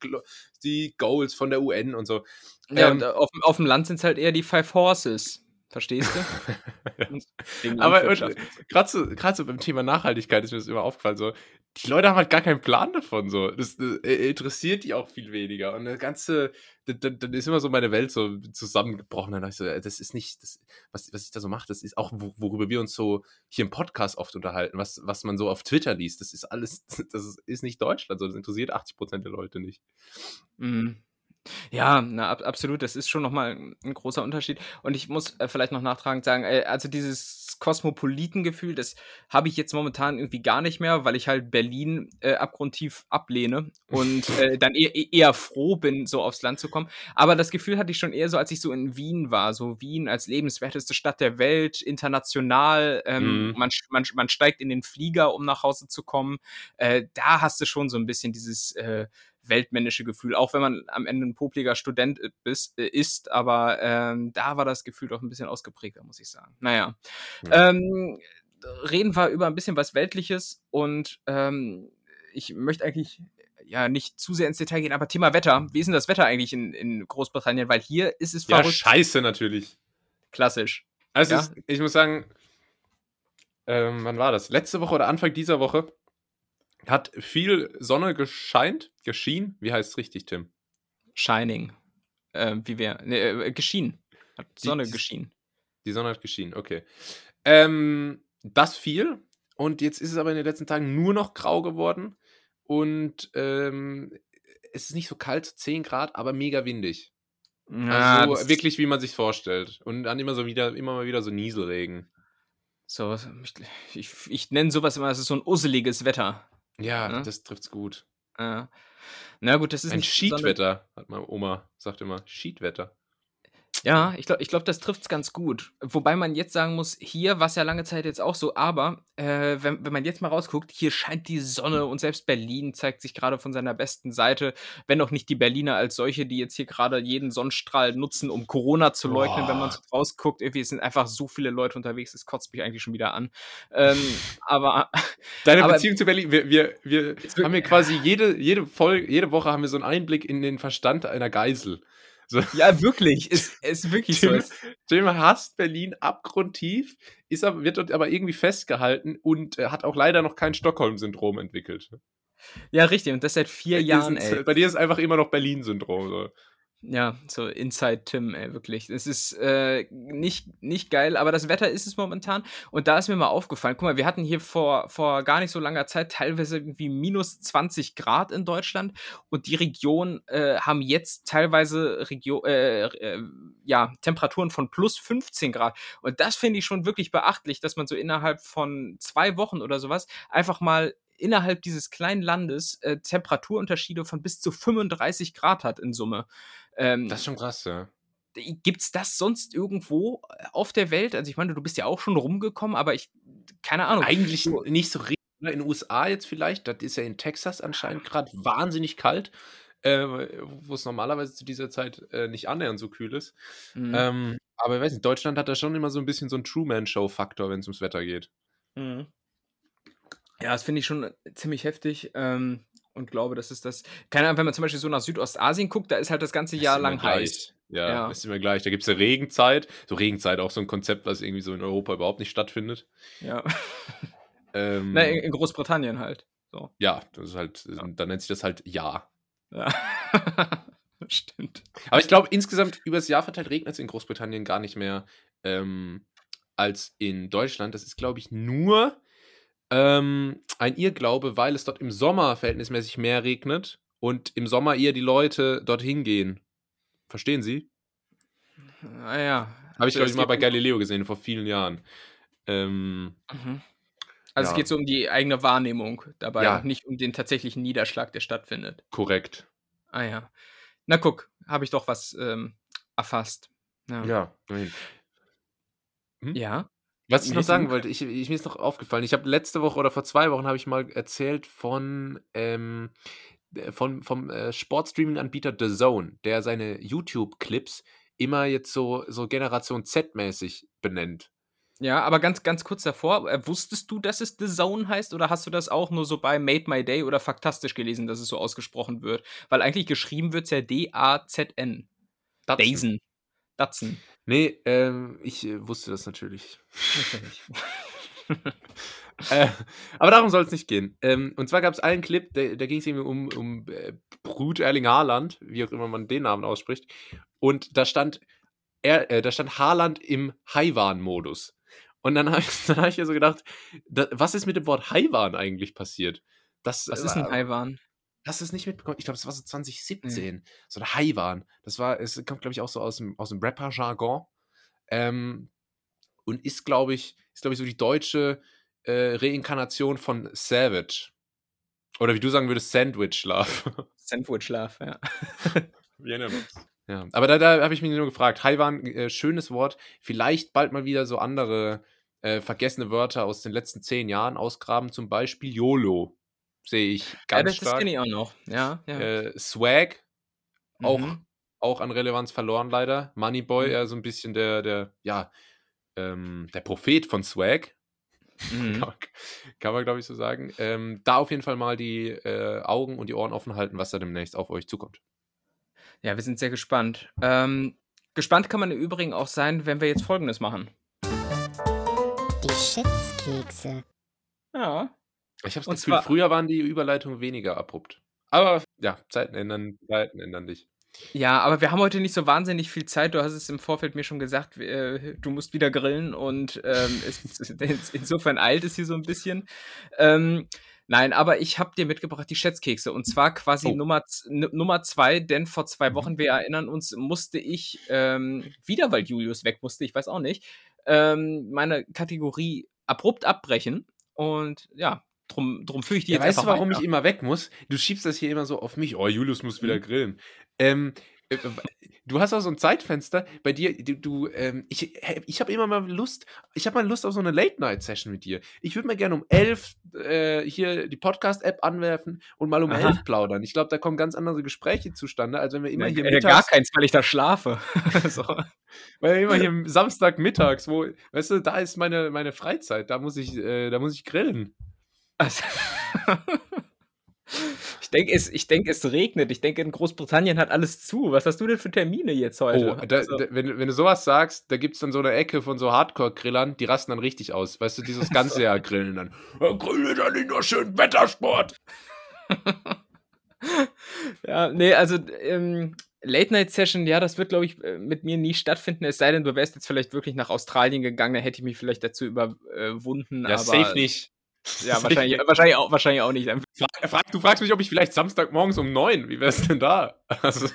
Speaker 1: die Goals von der UN und so.
Speaker 2: Ja, ähm, und auf, auf dem Land sind es halt eher die Five Forces. Verstehst
Speaker 1: du? Aber gerade so, so beim Thema Nachhaltigkeit ist mir das immer aufgefallen. So, die Leute haben halt gar keinen Plan davon. So. Das, das äh, interessiert die auch viel weniger. Und das Ganze, dann, ist immer so meine Welt so zusammengebrochen. Dann ich so, das ist nicht, das, was, was ich da so mache, das ist auch, worüber wir uns so hier im Podcast oft unterhalten, was, was man so auf Twitter liest. Das ist alles, das ist nicht Deutschland. So. Das interessiert 80 Prozent der Leute nicht.
Speaker 2: Mhm. Ja, na, ab absolut. Das ist schon nochmal ein großer Unterschied. Und ich muss äh, vielleicht noch nachtragend sagen, äh, also dieses Kosmopolitengefühl, das habe ich jetzt momentan irgendwie gar nicht mehr, weil ich halt Berlin äh, abgrundtief ablehne und äh, dann eher, eher froh bin, so aufs Land zu kommen. Aber das Gefühl hatte ich schon eher so, als ich so in Wien war. So Wien als lebenswerteste Stadt der Welt, international. Ähm, mhm. man, man, man steigt in den Flieger, um nach Hause zu kommen. Äh, da hast du schon so ein bisschen dieses äh, weltmännische Gefühl, auch wenn man am Ende ein popliger Student ist, äh, ist aber ähm, da war das Gefühl doch ein bisschen ausgeprägter, muss ich sagen. Naja. Ja. Ähm, reden wir über ein bisschen was Weltliches und ähm, ich möchte eigentlich ja nicht zu sehr ins Detail gehen, aber Thema Wetter. Wie ist denn das Wetter eigentlich in, in Großbritannien? Weil hier ist es
Speaker 1: verrückt. Ja, scheiße natürlich.
Speaker 2: Klassisch.
Speaker 1: Also ja? ist, ich muss sagen, ähm, wann war das? Letzte Woche oder Anfang dieser Woche hat viel Sonne gescheint, geschienen. Wie heißt es richtig, Tim?
Speaker 2: Shining. Äh, wie wäre. Ne, äh, geschienen. Hat die, Sonne geschienen.
Speaker 1: Die Sonne hat geschienen, okay. Ähm, das viel. Und jetzt ist es aber in den letzten Tagen nur noch grau geworden. Und ähm, es ist nicht so kalt, 10 Grad, aber mega windig. Ja, also wirklich, wie man sich vorstellt. Und dann immer so wieder, immer mal wieder so Nieselregen.
Speaker 2: So, ich, ich, ich nenne sowas immer, es ist so ein usseliges Wetter.
Speaker 1: Ja, ne? das trifft's gut.
Speaker 2: Ja. Na gut, das ist
Speaker 1: ein Schiedwetter, hat meine Oma sagt immer. Schiedwetter.
Speaker 2: Ja, ich glaube, ich glaub, das trifft es ganz gut. Wobei man jetzt sagen muss, hier war es ja lange Zeit jetzt auch so, aber äh, wenn, wenn man jetzt mal rausguckt, hier scheint die Sonne und selbst Berlin zeigt sich gerade von seiner besten Seite, wenn auch nicht die Berliner als solche, die jetzt hier gerade jeden Sonnenstrahl nutzen, um Corona zu leugnen, Boah. wenn man so rausguckt. Irgendwie sind einfach so viele Leute unterwegs, das kotzt mich eigentlich schon wieder an. Ähm, aber.
Speaker 1: Deine aber, Beziehung zu Berlin, wir, wir, wir haben hier quasi jede, jede Folge, jede Woche haben wir so einen Einblick in den Verstand einer Geisel.
Speaker 2: So. Ja, wirklich. Ist, ist wirklich Tim, so.
Speaker 1: Tim hasst Berlin abgrundtief, ist wird dort aber irgendwie festgehalten und äh, hat auch leider noch kein Stockholm-Syndrom entwickelt.
Speaker 2: Ja, richtig. Und das seit vier Jahren,
Speaker 1: ey. Bei dir ist einfach immer noch Berlin-Syndrom. So.
Speaker 2: Ja, so Inside Tim, ey, wirklich. Es ist äh, nicht, nicht geil, aber das Wetter ist es momentan. Und da ist mir mal aufgefallen, guck mal, wir hatten hier vor, vor gar nicht so langer Zeit teilweise irgendwie minus 20 Grad in Deutschland und die Region äh, haben jetzt teilweise Regio äh, äh, ja, Temperaturen von plus 15 Grad. Und das finde ich schon wirklich beachtlich, dass man so innerhalb von zwei Wochen oder sowas einfach mal innerhalb dieses kleinen Landes äh, Temperaturunterschiede von bis zu 35 Grad hat in Summe.
Speaker 1: Ähm, das ist schon krass, ja.
Speaker 2: Gibt's das sonst irgendwo äh, auf der Welt? Also ich meine, du bist ja auch schon rumgekommen, aber ich, keine Ahnung.
Speaker 1: Eigentlich nicht so richtig. Ne, in den USA jetzt vielleicht, das ist ja in Texas anscheinend gerade wahnsinnig kalt, äh, wo es normalerweise zu dieser Zeit äh, nicht annähernd so kühl ist.
Speaker 2: Mhm.
Speaker 1: Ähm, aber ich weiß nicht, Deutschland hat da schon immer so ein bisschen so einen Truman-Show-Faktor, wenn es ums Wetter geht.
Speaker 2: Mhm. Ja, das finde ich schon ziemlich heftig. Ähm, und glaube, das ist das. Keine Ahnung, wenn man zum Beispiel so nach Südostasien guckt, da ist halt das ganze Jahr lang heiß.
Speaker 1: Ja,
Speaker 2: Ja.
Speaker 1: ist immer gleich. Da gibt es ja Regenzeit. So Regenzeit auch so ein Konzept, was irgendwie so in Europa überhaupt nicht stattfindet.
Speaker 2: Ja.
Speaker 1: Ähm,
Speaker 2: Na, in, Großbritannien halt. So.
Speaker 1: ja, das ist halt, dann nennt sich das halt Ja.
Speaker 2: Ja. Stimmt.
Speaker 1: Aber ich glaube, insgesamt übers Jahr verteilt regnet es in Großbritannien gar nicht mehr ähm, als in Deutschland. Das ist, glaube ich, nur ähm, ein Irrglaube, weil es dort im Sommer verhältnismäßig mehr regnet und im Sommer eher die Leute dorthin gehen. Verstehen Sie?
Speaker 2: Naja.
Speaker 1: Habe ich, glaube ich, mal bei Galileo gesehen, vor vielen Jahren. Ähm,
Speaker 2: Mhm. Also
Speaker 1: Ja.
Speaker 2: es geht so um die eigene Wahrnehmung dabei,
Speaker 1: Ja.
Speaker 2: nicht um den tatsächlichen Niederschlag, der stattfindet.
Speaker 1: korrekt.
Speaker 2: Ah ja. Na guck, habe ich doch was ähm, erfasst. Ja.
Speaker 1: Ja. Hm?
Speaker 2: Ja.
Speaker 1: Was ich noch sagen wollte, ich, ich, mir ist noch aufgefallen, ich habe letzte Woche oder vor zwei Wochen habe ich mal erzählt von, ähm, äh, von vom äh, Sportstreaming-Anbieter The Zone, der seine YouTube-Clips immer jetzt so, so Generation Z-mäßig benennt.
Speaker 2: Ja, aber ganz, ganz kurz davor, äh, wusstest du, dass es The Zone heißt oder hast du das auch nur so bei Made My Day oder Faktastisch gelesen, dass es so ausgesprochen wird? Weil eigentlich geschrieben wird es ja D-A-Z-N.
Speaker 1: Datsun.
Speaker 2: Dazen.
Speaker 1: Nee, ähm, ich äh, wusste das natürlich.
Speaker 2: Natürlich.
Speaker 1: äh, aber darum soll es nicht gehen. Ähm, und zwar gab es einen Clip, da, da ging es irgendwie um, um äh, Brut Erling Haaland, wie auch immer man den Namen ausspricht. Und da stand, er, äh, da stand Haaland im Haiwan-Modus. Und dann habe ich, dann hab ich mir so gedacht, da, was ist mit dem Wort Haiwan eigentlich passiert? Das,
Speaker 2: Was
Speaker 1: äh,
Speaker 2: ist ein Haiwan?
Speaker 1: Hast du es nicht mitbekommen? Ich glaube, das war so 2017. So ein Haiwan. Das war, es kommt, glaube ich, auch so aus dem, aus dem Rapper-Jargon. Ähm, und ist, glaube ich, ist, glaube ich, so die deutsche äh, Reinkarnation von Savage. Oder wie du sagen würdest, Sandwich Love.
Speaker 2: Sandwich Love, ja.
Speaker 1: Wir erinnern uns. Ja, aber da, da habe ich mich nur gefragt. Haiwan, äh, schönes Wort. Vielleicht bald mal wieder so andere äh, vergessene Wörter aus den letzten zehn Jahren ausgraben. Zum Beispiel YOLO. Sehe ich
Speaker 2: Ja,
Speaker 1: ganz
Speaker 2: das, das
Speaker 1: stark.
Speaker 2: kenne ich auch noch. Ja, ja.
Speaker 1: Äh, Swag, auch,
Speaker 2: Mhm.
Speaker 1: auch an Relevanz verloren leider. Moneyboy,
Speaker 2: Mhm.
Speaker 1: eher so ein bisschen der, der, ja, ähm, der Prophet von Swag.
Speaker 2: Mhm.
Speaker 1: Kann, kann man, glaube ich, so sagen. Ähm, da auf jeden Fall mal die äh, Augen und die Ohren offen halten, was da demnächst auf euch zukommt.
Speaker 2: Ja, wir sind sehr gespannt. Ähm, gespannt kann man im Übrigen auch sein, wenn wir jetzt Folgendes machen.
Speaker 3: Die Schätzkekse.
Speaker 2: Ja.
Speaker 1: Ich habe das Gefühl,
Speaker 2: zwar-
Speaker 1: früher waren die Überleitungen weniger abrupt. Aber ja, Zeiten ändern, Zeiten ändern dich.
Speaker 2: Ja, aber wir haben heute nicht so wahnsinnig viel Zeit. Du hast es im Vorfeld mir schon gesagt, äh, du musst wieder grillen und ähm, es- insofern eilt es hier so ein bisschen. Ähm, nein, aber ich habe dir mitgebracht die Schätzkekse und zwar quasi
Speaker 1: Oh.
Speaker 2: Nummer, Nummer zwei, denn vor zwei
Speaker 1: Mhm.
Speaker 2: Wochen, wir erinnern uns, musste ich ähm, wieder, weil Julius weg musste, ich weiß auch nicht, ähm, meine Kategorie abrupt abbrechen und ja, drum, drum führe ich die
Speaker 1: Ja,
Speaker 2: jetzt
Speaker 1: weißt du, warum
Speaker 2: weiter.
Speaker 1: ich immer weg muss? Du schiebst das hier immer so auf mich. Oh, Julius muss wieder
Speaker 2: Mhm.
Speaker 1: grillen. Ähm, äh, du hast auch so ein Zeitfenster. Bei dir, du, du ähm, ich, ich habe immer mal Lust, ich habe mal Lust auf so eine Late-Night-Session mit dir. Ich würde mal gerne um elf äh, hier die Podcast-App anwerfen und mal um
Speaker 2: Aha.
Speaker 1: elf plaudern. Ich glaube, da kommen ganz andere Gespräche zustande, als wenn wir immer
Speaker 2: Nein,
Speaker 1: hier
Speaker 2: äh, gar
Speaker 1: mittags,
Speaker 2: keins, weil ich da schlafe. so.
Speaker 1: weil wir immer hier Samstag mittags, wo, weißt du, da ist meine, meine Freizeit, da muss ich, äh, da muss ich grillen.
Speaker 2: Also, ich denke, es, ich denk, es regnet. Ich denke, in Großbritannien hat alles zu. Was hast du denn für Termine jetzt heute?
Speaker 1: Oh, da,
Speaker 2: Also,
Speaker 1: da, wenn, wenn du sowas sagst, da gibt es dann so eine Ecke von so Hardcore-Grillern, die rasten dann richtig aus. Weißt du, dieses ganze Jahr grillen dann. Ja, Grillen dann nicht nur schön Wettersport.
Speaker 2: ja, nee, also ähm, Late-Night-Session, ja, das wird, glaube ich, äh, mit mir nie stattfinden. Es sei denn, du wärst jetzt vielleicht wirklich nach Australien gegangen, dann hätte ich mich vielleicht dazu überwunden.
Speaker 1: Ja,
Speaker 2: aber,
Speaker 1: safe nicht.
Speaker 2: Ja, wahrscheinlich, wahrscheinlich, auch, wahrscheinlich auch nicht.
Speaker 1: Frag, du fragst mich, ob ich vielleicht Samstagmorgens um neun, wie wär's denn da? Also,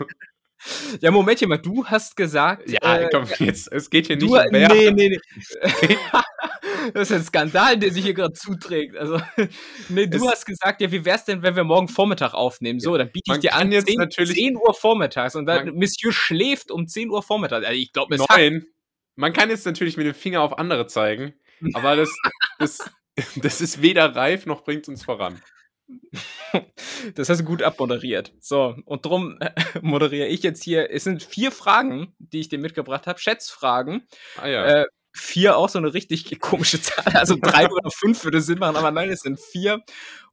Speaker 2: Ja, Momentchen mal, du hast gesagt.
Speaker 1: Ja,
Speaker 2: äh,
Speaker 1: komm, jetzt, es geht hier nicht
Speaker 2: du,
Speaker 1: um Werbung.
Speaker 2: nee, nee, nee. das ist ein Skandal, der sich hier gerade zuträgt. Also, nee, du
Speaker 1: Es-
Speaker 2: hast gesagt, ja, wie wär's denn, wenn wir morgen Vormittag aufnehmen? So, dann biete ich dir an,
Speaker 1: jetzt
Speaker 2: 10,
Speaker 1: natürlich-
Speaker 2: 10 Uhr vormittags. Und dann, Monsieur schläft um 10 Uhr vormittags. Also, ich glaube,
Speaker 1: Nein. Man kann jetzt natürlich mit dem Finger auf andere zeigen, aber das, das, das ist weder reif noch bringt uns voran.
Speaker 2: Das hast du gut abmoderiert. So, und drum moderiere ich jetzt hier. Es sind vier Fragen, die ich dir mitgebracht habe. Schätzfragen.
Speaker 1: Ah ja.
Speaker 2: Äh, vier auch so eine richtig komische Zahl. Also drei oder fünf würde Sinn machen, aber nein, es sind vier.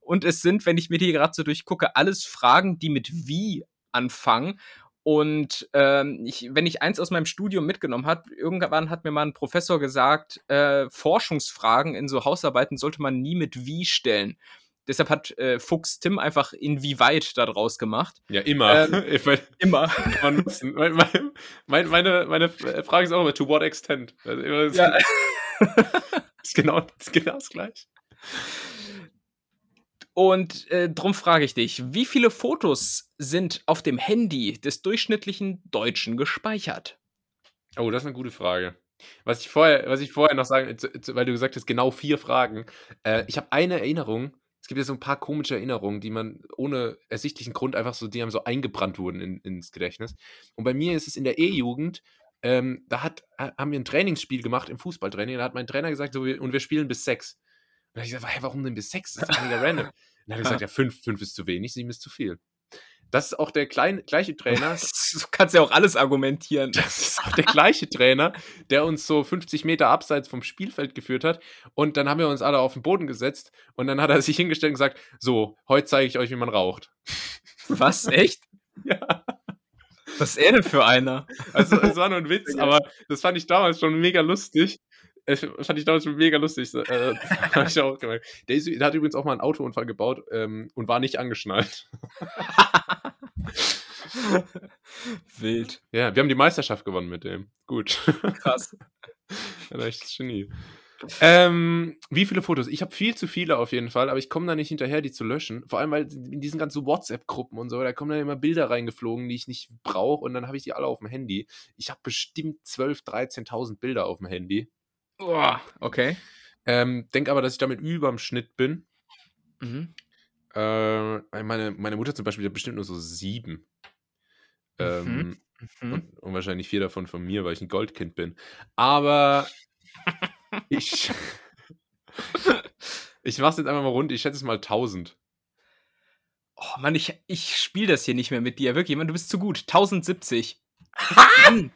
Speaker 2: Und es sind, wenn ich mir die gerade so durchgucke, alles Fragen, die mit wie anfangen. Und ähm, ich, wenn ich eins aus meinem Studium mitgenommen habe, irgendwann hat mir mal ein Professor gesagt, äh, Forschungsfragen in so Hausarbeiten sollte man nie mit wie stellen. Deshalb hat äh, Fuchs Tim einfach inwieweit da draus gemacht.
Speaker 1: ja, immer.
Speaker 2: ähm,
Speaker 1: mein,
Speaker 2: Immer.
Speaker 1: man. Mein, mein, mein, meine, meine Frage ist auch immer, to what extent? Also
Speaker 2: Ja.
Speaker 1: ist, genau, das ist genau das gleiche.
Speaker 2: Und äh, drum frage ich dich, wie viele Fotos sind auf dem Handy des durchschnittlichen Deutschen gespeichert?
Speaker 1: Oh, das ist eine gute Frage. Was ich vorher, was ich vorher noch sagen, weil du gesagt hast, genau vier Fragen. Äh, ich habe eine Erinnerung. Es gibt ja so ein paar komische Erinnerungen, die man ohne ersichtlichen Grund einfach so, die haben so eingebrannt wurden in, ins Gedächtnis. Und bei mir ist es in der E-Jugend, ähm, da hat, ha- haben wir ein Trainingsspiel gemacht im Fußballtraining. Da hat mein Trainer gesagt, so, und wir spielen bis sechs. Und da hab ich gesagt, hä, warum denn bis sechs? Das ist mega random. Und dann hat er gesagt, ja, fünf, fünf ist zu wenig, sieben ist zu viel. Das ist auch der kleine, gleiche Trainer.
Speaker 2: Du kannst ja auch alles argumentieren.
Speaker 1: Das ist auch der gleiche Trainer, der uns so 50 Meter abseits vom Spielfeld geführt hat. Und dann haben wir uns alle auf den Boden gesetzt und dann hat er sich hingestellt und gesagt: So, heute zeige ich euch, wie man raucht.
Speaker 2: Was? Echt?
Speaker 1: Ja,
Speaker 2: Was ist er denn für einer?
Speaker 1: also es war nur ein Witz, aber das fand ich damals schon mega lustig. Fand ich damals mega lustig. Äh, hab ich auch gemerkt. Der, ist, der hat übrigens auch mal einen Autounfall gebaut ähm, und war nicht angeschnallt.
Speaker 2: Wild.
Speaker 1: Ja, wir haben die Meisterschaft gewonnen mit dem. Gut.
Speaker 2: Krass.
Speaker 1: Ein echtes Genie. Ähm, wie viele Fotos? Ich habe viel zu viele auf jeden Fall, aber ich komme da nicht hinterher, die zu löschen. Vor allem, weil in diesen ganzen WhatsApp-Gruppen und so, da kommen dann immer Bilder reingeflogen, die ich nicht brauche und dann habe ich die alle auf dem Handy. Ich habe bestimmt 12.000, 13.000 Bilder auf dem Handy.
Speaker 2: Boah, okay.
Speaker 1: Ähm, denk aber, dass ich damit überm Schnitt bin.
Speaker 2: Mhm.
Speaker 1: Äh, meine, meine Mutter zum Beispiel hat bestimmt nur so sieben. Ähm,
Speaker 2: Mhm.
Speaker 1: und, und wahrscheinlich vier davon von mir, weil ich ein Goldkind bin. Aber ich. ich mach's jetzt einfach mal rund. Ich schätze es mal 1000.
Speaker 2: Oh Mann, ich, ich spiele das hier nicht mehr mit dir. Wirklich, Mann, du bist zu gut. 1070. Mann.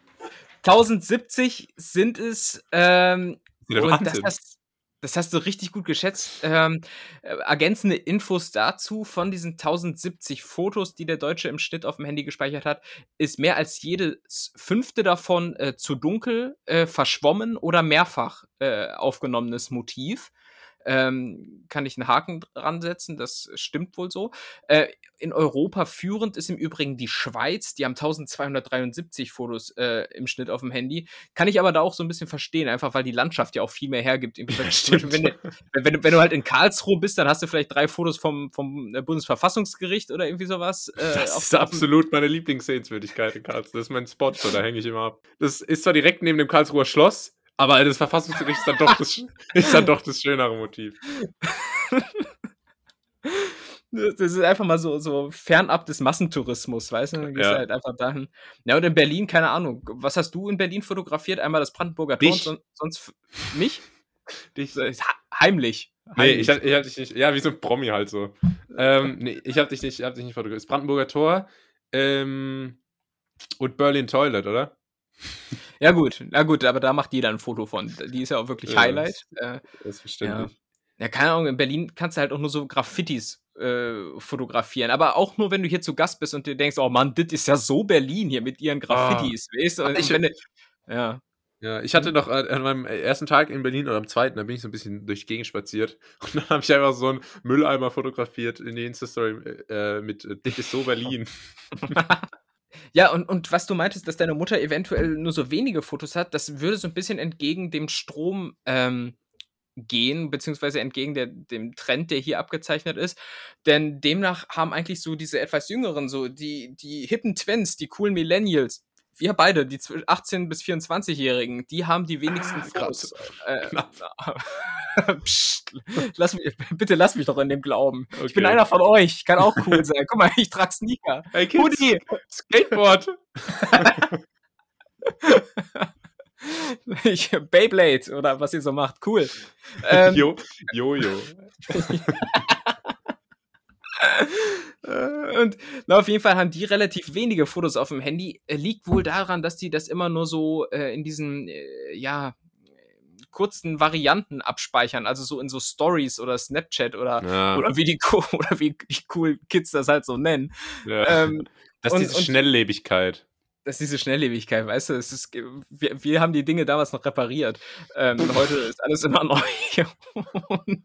Speaker 2: 1070 sind es. Ähm, und das hast, das hast du richtig gut geschätzt. Ähm, äh, ergänzende Infos dazu von diesen 1070 Fotos, die der Deutsche im Schnitt auf dem Handy gespeichert hat, ist mehr als jedes fünfte davon äh, zu dunkel, äh, verschwommen oder mehrfach äh, aufgenommenes Motiv. Ähm, kann ich einen Haken dran setzen, das stimmt wohl so. Äh, in Europa führend ist im Übrigen die Schweiz, die haben 1273 Fotos äh, im Schnitt auf dem Handy. Kann ich aber da auch so ein bisschen verstehen, einfach weil die Landschaft ja auch viel mehr hergibt.
Speaker 1: Ja,
Speaker 2: Beispiel, wenn, du, wenn, du, wenn du halt in Karlsruhe bist, dann hast du vielleicht drei Fotos vom, vom äh, Bundesverfassungsgericht oder irgendwie sowas. Äh,
Speaker 1: Das ist absolut meine Lieblingssehenswürdigkeit in Karlsruhe. Das ist mein Spot, so, da hänge ich immer ab. Das ist zwar direkt neben dem Karlsruher Schloss, aber das Verfassungsgericht ist dann doch das, ist dann doch das schönere Motiv.
Speaker 2: Das ist einfach mal so, so fernab des Massentourismus, weißt du? Dann gehst
Speaker 1: Ja.
Speaker 2: halt einfach dahin. Ja, und in Berlin, keine Ahnung. Was hast du in Berlin fotografiert? Einmal das Brandenburger Tor, und sonst mich?
Speaker 1: Dich.
Speaker 2: Ha- Heimlich.
Speaker 1: Nee,
Speaker 2: Heimlich.
Speaker 1: ich hab, ich hab dich nicht. Ja, wie so ein Promi halt so. ähm, nee, ich hab dich nicht, ich hab dich nicht fotografiert. Das Brandenburger Tor ähm, und Berlin Toilet, oder?
Speaker 2: Ja, gut. Na gut, aber da macht jeder ein Foto von. Die ist ja auch wirklich
Speaker 1: Ja,
Speaker 2: Highlight. Äh,
Speaker 1: Das ist verständlich.
Speaker 2: ja, keine Ahnung, in Berlin kannst du halt auch nur so Graffitis äh, fotografieren. Aber auch nur, wenn du hier zu Gast bist und dir denkst, oh Mann, das ist ja so Berlin hier mit ihren Graffitis. weißt du? Und
Speaker 1: Ich-
Speaker 2: wenn ja.
Speaker 1: Ja, ich hatte noch äh, an meinem ersten Tag in Berlin oder am zweiten, da bin ich so ein bisschen durch die Gegend spaziert und dann habe ich einfach so einen Mülleimer fotografiert in die Insta-Story äh, mit äh, Dick ist so Berlin.
Speaker 2: Ja, und, und was du meintest, dass deine Mutter eventuell nur so wenige Fotos hat, das würde so ein bisschen entgegen dem Strom ähm, gehen, beziehungsweise entgegen der, dem Trend, der hier abgezeichnet ist. Denn demnach haben eigentlich so diese etwas jüngeren, so die, die hippen Twins, die coolen Millennials, wir beide, die 18- bis 24-Jährigen, die haben die wenigsten
Speaker 1: Ah,
Speaker 2: Fotos. Äh. Psst, lass mich, bitte lass mich doch in dem glauben. Ich bin
Speaker 1: Okay.
Speaker 2: einer von euch, kann auch cool sein. Guck mal, ich trage Sneaker.
Speaker 1: Hey Kids,
Speaker 2: Hoodie.
Speaker 1: Skateboard.
Speaker 2: Ich, Beyblade oder was ihr so macht, cool. Ähm,
Speaker 1: Jo, Jojo.
Speaker 2: Äh, Und na, auf jeden Fall haben die relativ wenige Fotos auf dem Handy. Äh, Liegt wohl daran, dass die das immer nur so äh, in diesen, äh, ja, kurzen Varianten abspeichern, also so in so Stories oder Snapchat oder,
Speaker 1: Ja,
Speaker 2: oder wie die oder wie die coolen Kids das halt so nennen.
Speaker 1: ja.
Speaker 2: Ähm,
Speaker 1: das
Speaker 2: und-
Speaker 1: ist diese
Speaker 2: und-
Speaker 1: Schnelllebigkeit.
Speaker 2: das ist diese Schnelllebigkeit, weißt du? Es ist, wir, wir haben die Dinge damals noch repariert. Ähm, heute ist alles immer neu. Und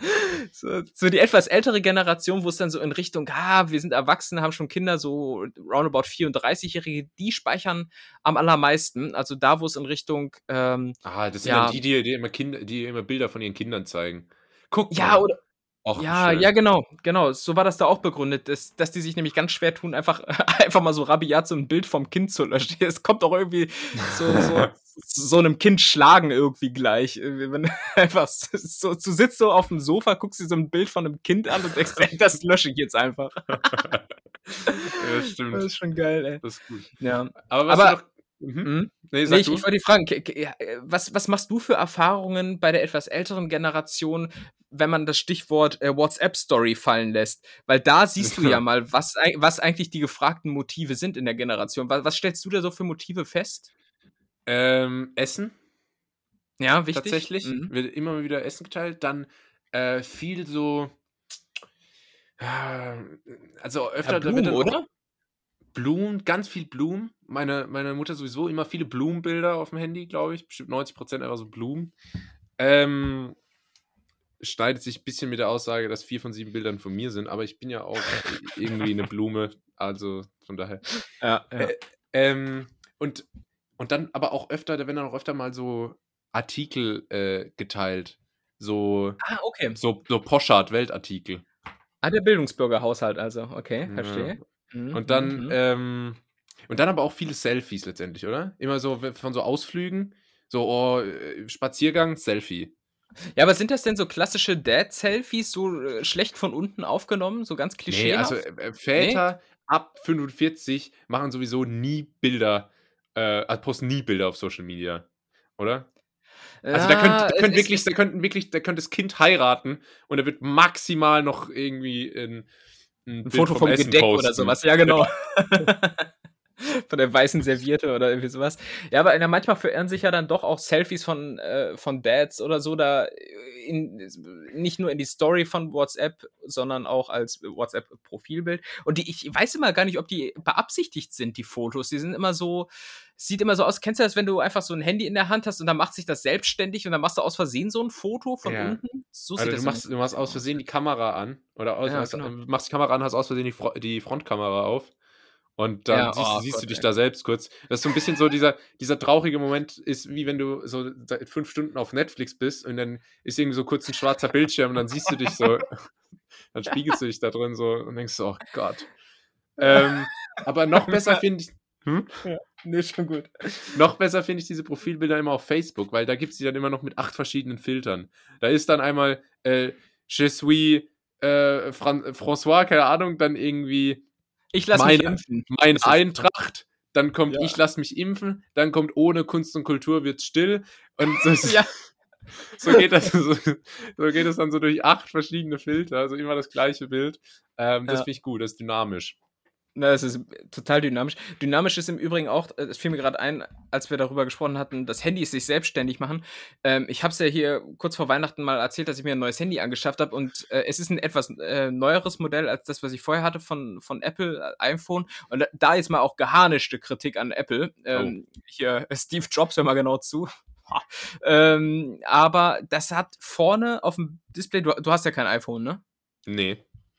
Speaker 2: so, so die etwas ältere Generation, wo es dann so in Richtung, ah, wir sind erwachsen, haben schon Kinder, so roundabout 34-Jährige, die speichern am allermeisten. Also da, wo es in Richtung, ähm,
Speaker 1: Ah, das sind
Speaker 2: Ja.
Speaker 1: dann die, die, die immer Kinder, die immer Bilder von ihren Kindern zeigen. Guck
Speaker 2: ja,
Speaker 1: mal.
Speaker 2: oder,
Speaker 1: Wie
Speaker 2: ja,
Speaker 1: schön.
Speaker 2: ja, genau, genau. So war das da auch begründet, dass, dass die sich nämlich ganz schwer tun, einfach, einfach mal so rabiat so ein Bild vom Kind zu löschen. Es kommt doch irgendwie so, so, so einem Kind schlagen irgendwie gleich. Wenn einfach so, du sitzt so auf dem Sofa, guckst dir so ein Bild von einem Kind an und denkst, ey, das lösche ich jetzt einfach.
Speaker 1: ja, stimmt.
Speaker 2: Das ist schon geil, ey.
Speaker 1: Das ist gut.
Speaker 2: Ja.
Speaker 1: Aber was
Speaker 2: Aber-
Speaker 1: noch. Mhm.
Speaker 2: Mhm.
Speaker 1: Nee,
Speaker 2: Nee, ich, ich wollte dich fragen, äh, was, was machst du für Erfahrungen bei der etwas älteren Generation, wenn man das Stichwort äh, WhatsApp-Story fallen lässt? Weil da siehst du ja mal, was, was eigentlich die gefragten Motive sind in der Generation. Was, was stellst du da so für Motive fest?
Speaker 1: ähm, Essen.
Speaker 2: Ja, wichtig.
Speaker 1: tatsächlich.
Speaker 2: Mhm.
Speaker 1: Wird immer wieder Essen geteilt. Dann äh, viel so. äh, Also öfter,
Speaker 2: Ja,
Speaker 1: da wird
Speaker 2: Blumen,
Speaker 1: dann auch
Speaker 2: oder?
Speaker 1: Blumen, ganz viel Blumen. Meine, meine Mutter sowieso immer viele Blumenbilder auf dem Handy, glaube ich. Bestimmt 90% einfach so Blumen. Ähm, schneidet sich ein bisschen mit der Aussage, dass vier von sieben Bildern von mir sind, aber ich bin ja auch irgendwie eine Blume, also von daher.
Speaker 2: Ja,
Speaker 1: Äh, Ähm, und, und dann aber auch öfter, da werden dann auch öfter mal so Artikel äh, geteilt. So,
Speaker 2: Ah, okay.
Speaker 1: so, so Poschardt-Weltartikel.
Speaker 2: Ah, der Bildungsbürgerhaushalt also. Okay,
Speaker 1: Ja.
Speaker 2: Mhm,
Speaker 1: Und dann,
Speaker 2: mhm.
Speaker 1: ähm, und dann aber auch viele Selfies letztendlich, oder? Immer so von so Ausflügen. So, oh, äh, Spaziergang, Selfie.
Speaker 2: Ja, aber sind das denn so klassische Dad-Selfies, so äh, schlecht von unten aufgenommen, so ganz
Speaker 1: Nee,
Speaker 2: klischeehaft?
Speaker 1: also äh, äh, Väter ab 45 machen sowieso nie Bilder, äh, also posten nie Bilder auf Social Media, oder? Also da,
Speaker 2: Ja,
Speaker 1: könnt, da, könnt wirklich, da könnten wirklich, da könnte das Kind heiraten und da wird maximal noch irgendwie ein, ein,
Speaker 2: Ein Foto vom
Speaker 1: Essen
Speaker 2: Gedeck oder sowas, ja genau. von der weißen Serviette oder irgendwie sowas. Ja, aber na, manchmal verirren sich ja dann doch auch Selfies von, äh, von Dads oder so da in, nicht nur in die Story von WhatsApp, sondern auch als WhatsApp-Profilbild. Und die, ich weiß immer gar nicht, ob die beabsichtigt sind, die Fotos. Die sind immer so, sieht immer so aus. Kennst du das, wenn du einfach so ein Handy in der Hand hast und dann macht sich das selbstständig und dann machst du aus Versehen so ein Foto von
Speaker 1: Ja.
Speaker 2: unten? So
Speaker 1: Also
Speaker 2: das
Speaker 1: du, machst, du machst aus Versehen die Kamera an oder aus,
Speaker 2: Ja,
Speaker 1: aus,
Speaker 2: genau.
Speaker 1: machst die Kamera an, hast aus Versehen die, Fro die Frontkamera auf und dann
Speaker 2: Ja,
Speaker 1: siehst,
Speaker 2: oh
Speaker 1: siehst du
Speaker 2: Gott,
Speaker 1: dich
Speaker 2: ey.
Speaker 1: da selbst kurz. Das ist so ein bisschen so dieser, dieser traurige Moment ist, wie wenn du so seit fünf Stunden auf Netflix bist und dann ist irgendwie so kurz ein schwarzer Bildschirm und dann siehst du dich so, dann spiegelst du dich da drin so und denkst so, oh Gott. Ähm, aber noch besser finde ich, hm?
Speaker 2: Nee, schon gut.
Speaker 1: Noch besser finde ich diese Profilbilder immer auf Facebook, weil da gibt es die dann immer noch mit acht verschiedenen Filtern. Da ist dann einmal äh, Je suis äh, Fran François, keine Ahnung, dann irgendwie
Speaker 2: Ich lasse mich
Speaker 1: Meine-
Speaker 2: impfen.
Speaker 1: mein
Speaker 2: Das
Speaker 1: Eintracht, dann kommt
Speaker 2: Ja.
Speaker 1: Ich lass mich impfen, dann kommt ohne Kunst und Kultur wird's still und so,
Speaker 2: Ja.
Speaker 1: so, geht das, so, so geht es dann so durch acht verschiedene Filter, also immer das gleiche Bild. Ähm, das
Speaker 2: Ja.
Speaker 1: finde ich gut, das ist dynamisch.
Speaker 2: Na, das ist total dynamisch. Dynamisch ist im Übrigen auch, äh, es fiel mir gerade ein, als wir darüber gesprochen hatten, dass Handys sich selbstständig machen. Ähm, ich habe es ja hier kurz vor Weihnachten mal erzählt, dass ich mir ein neues Handy angeschafft habe und äh, es ist ein etwas äh, neueres Modell als das, was ich vorher hatte von, von Apple, äh, iPhone. Und da- ist mal auch geharnischte Kritik an Apple. Ähm, Hier, äh, Steve Jobs, hör mal genau zu. Ähm, aber das hat vorne auf dem Display, du, du hast ja kein iPhone, ne?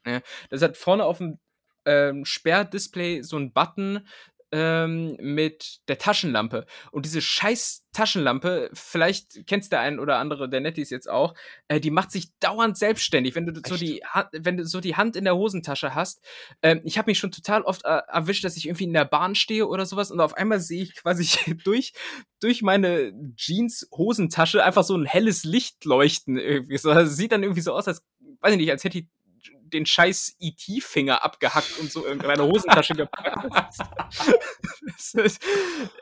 Speaker 1: Nee.
Speaker 2: Das hat vorne auf dem ähm, Sperrdisplay so einen Button, ähm, mit der Taschenlampe. Und diese scheiß Taschenlampe, vielleicht kennst der ein oder andere der Nettis jetzt auch, äh, die macht sich dauernd selbstständig, wenn du so die Hand, wenn du so die Hand in der Hosentasche hast. Ähm, ich habe mich schon total oft äh, erwischt, dass ich irgendwie in der Bahn stehe oder sowas und auf einmal sehe ich quasi durch durch meine Jeans Hosentasche einfach so ein helles Licht leuchten irgendwie. So, das sieht dann irgendwie so aus, als weiß ich nicht, als hätte ich den scheiß IT-Finger abgehackt und so in meine Hosentasche gepackt.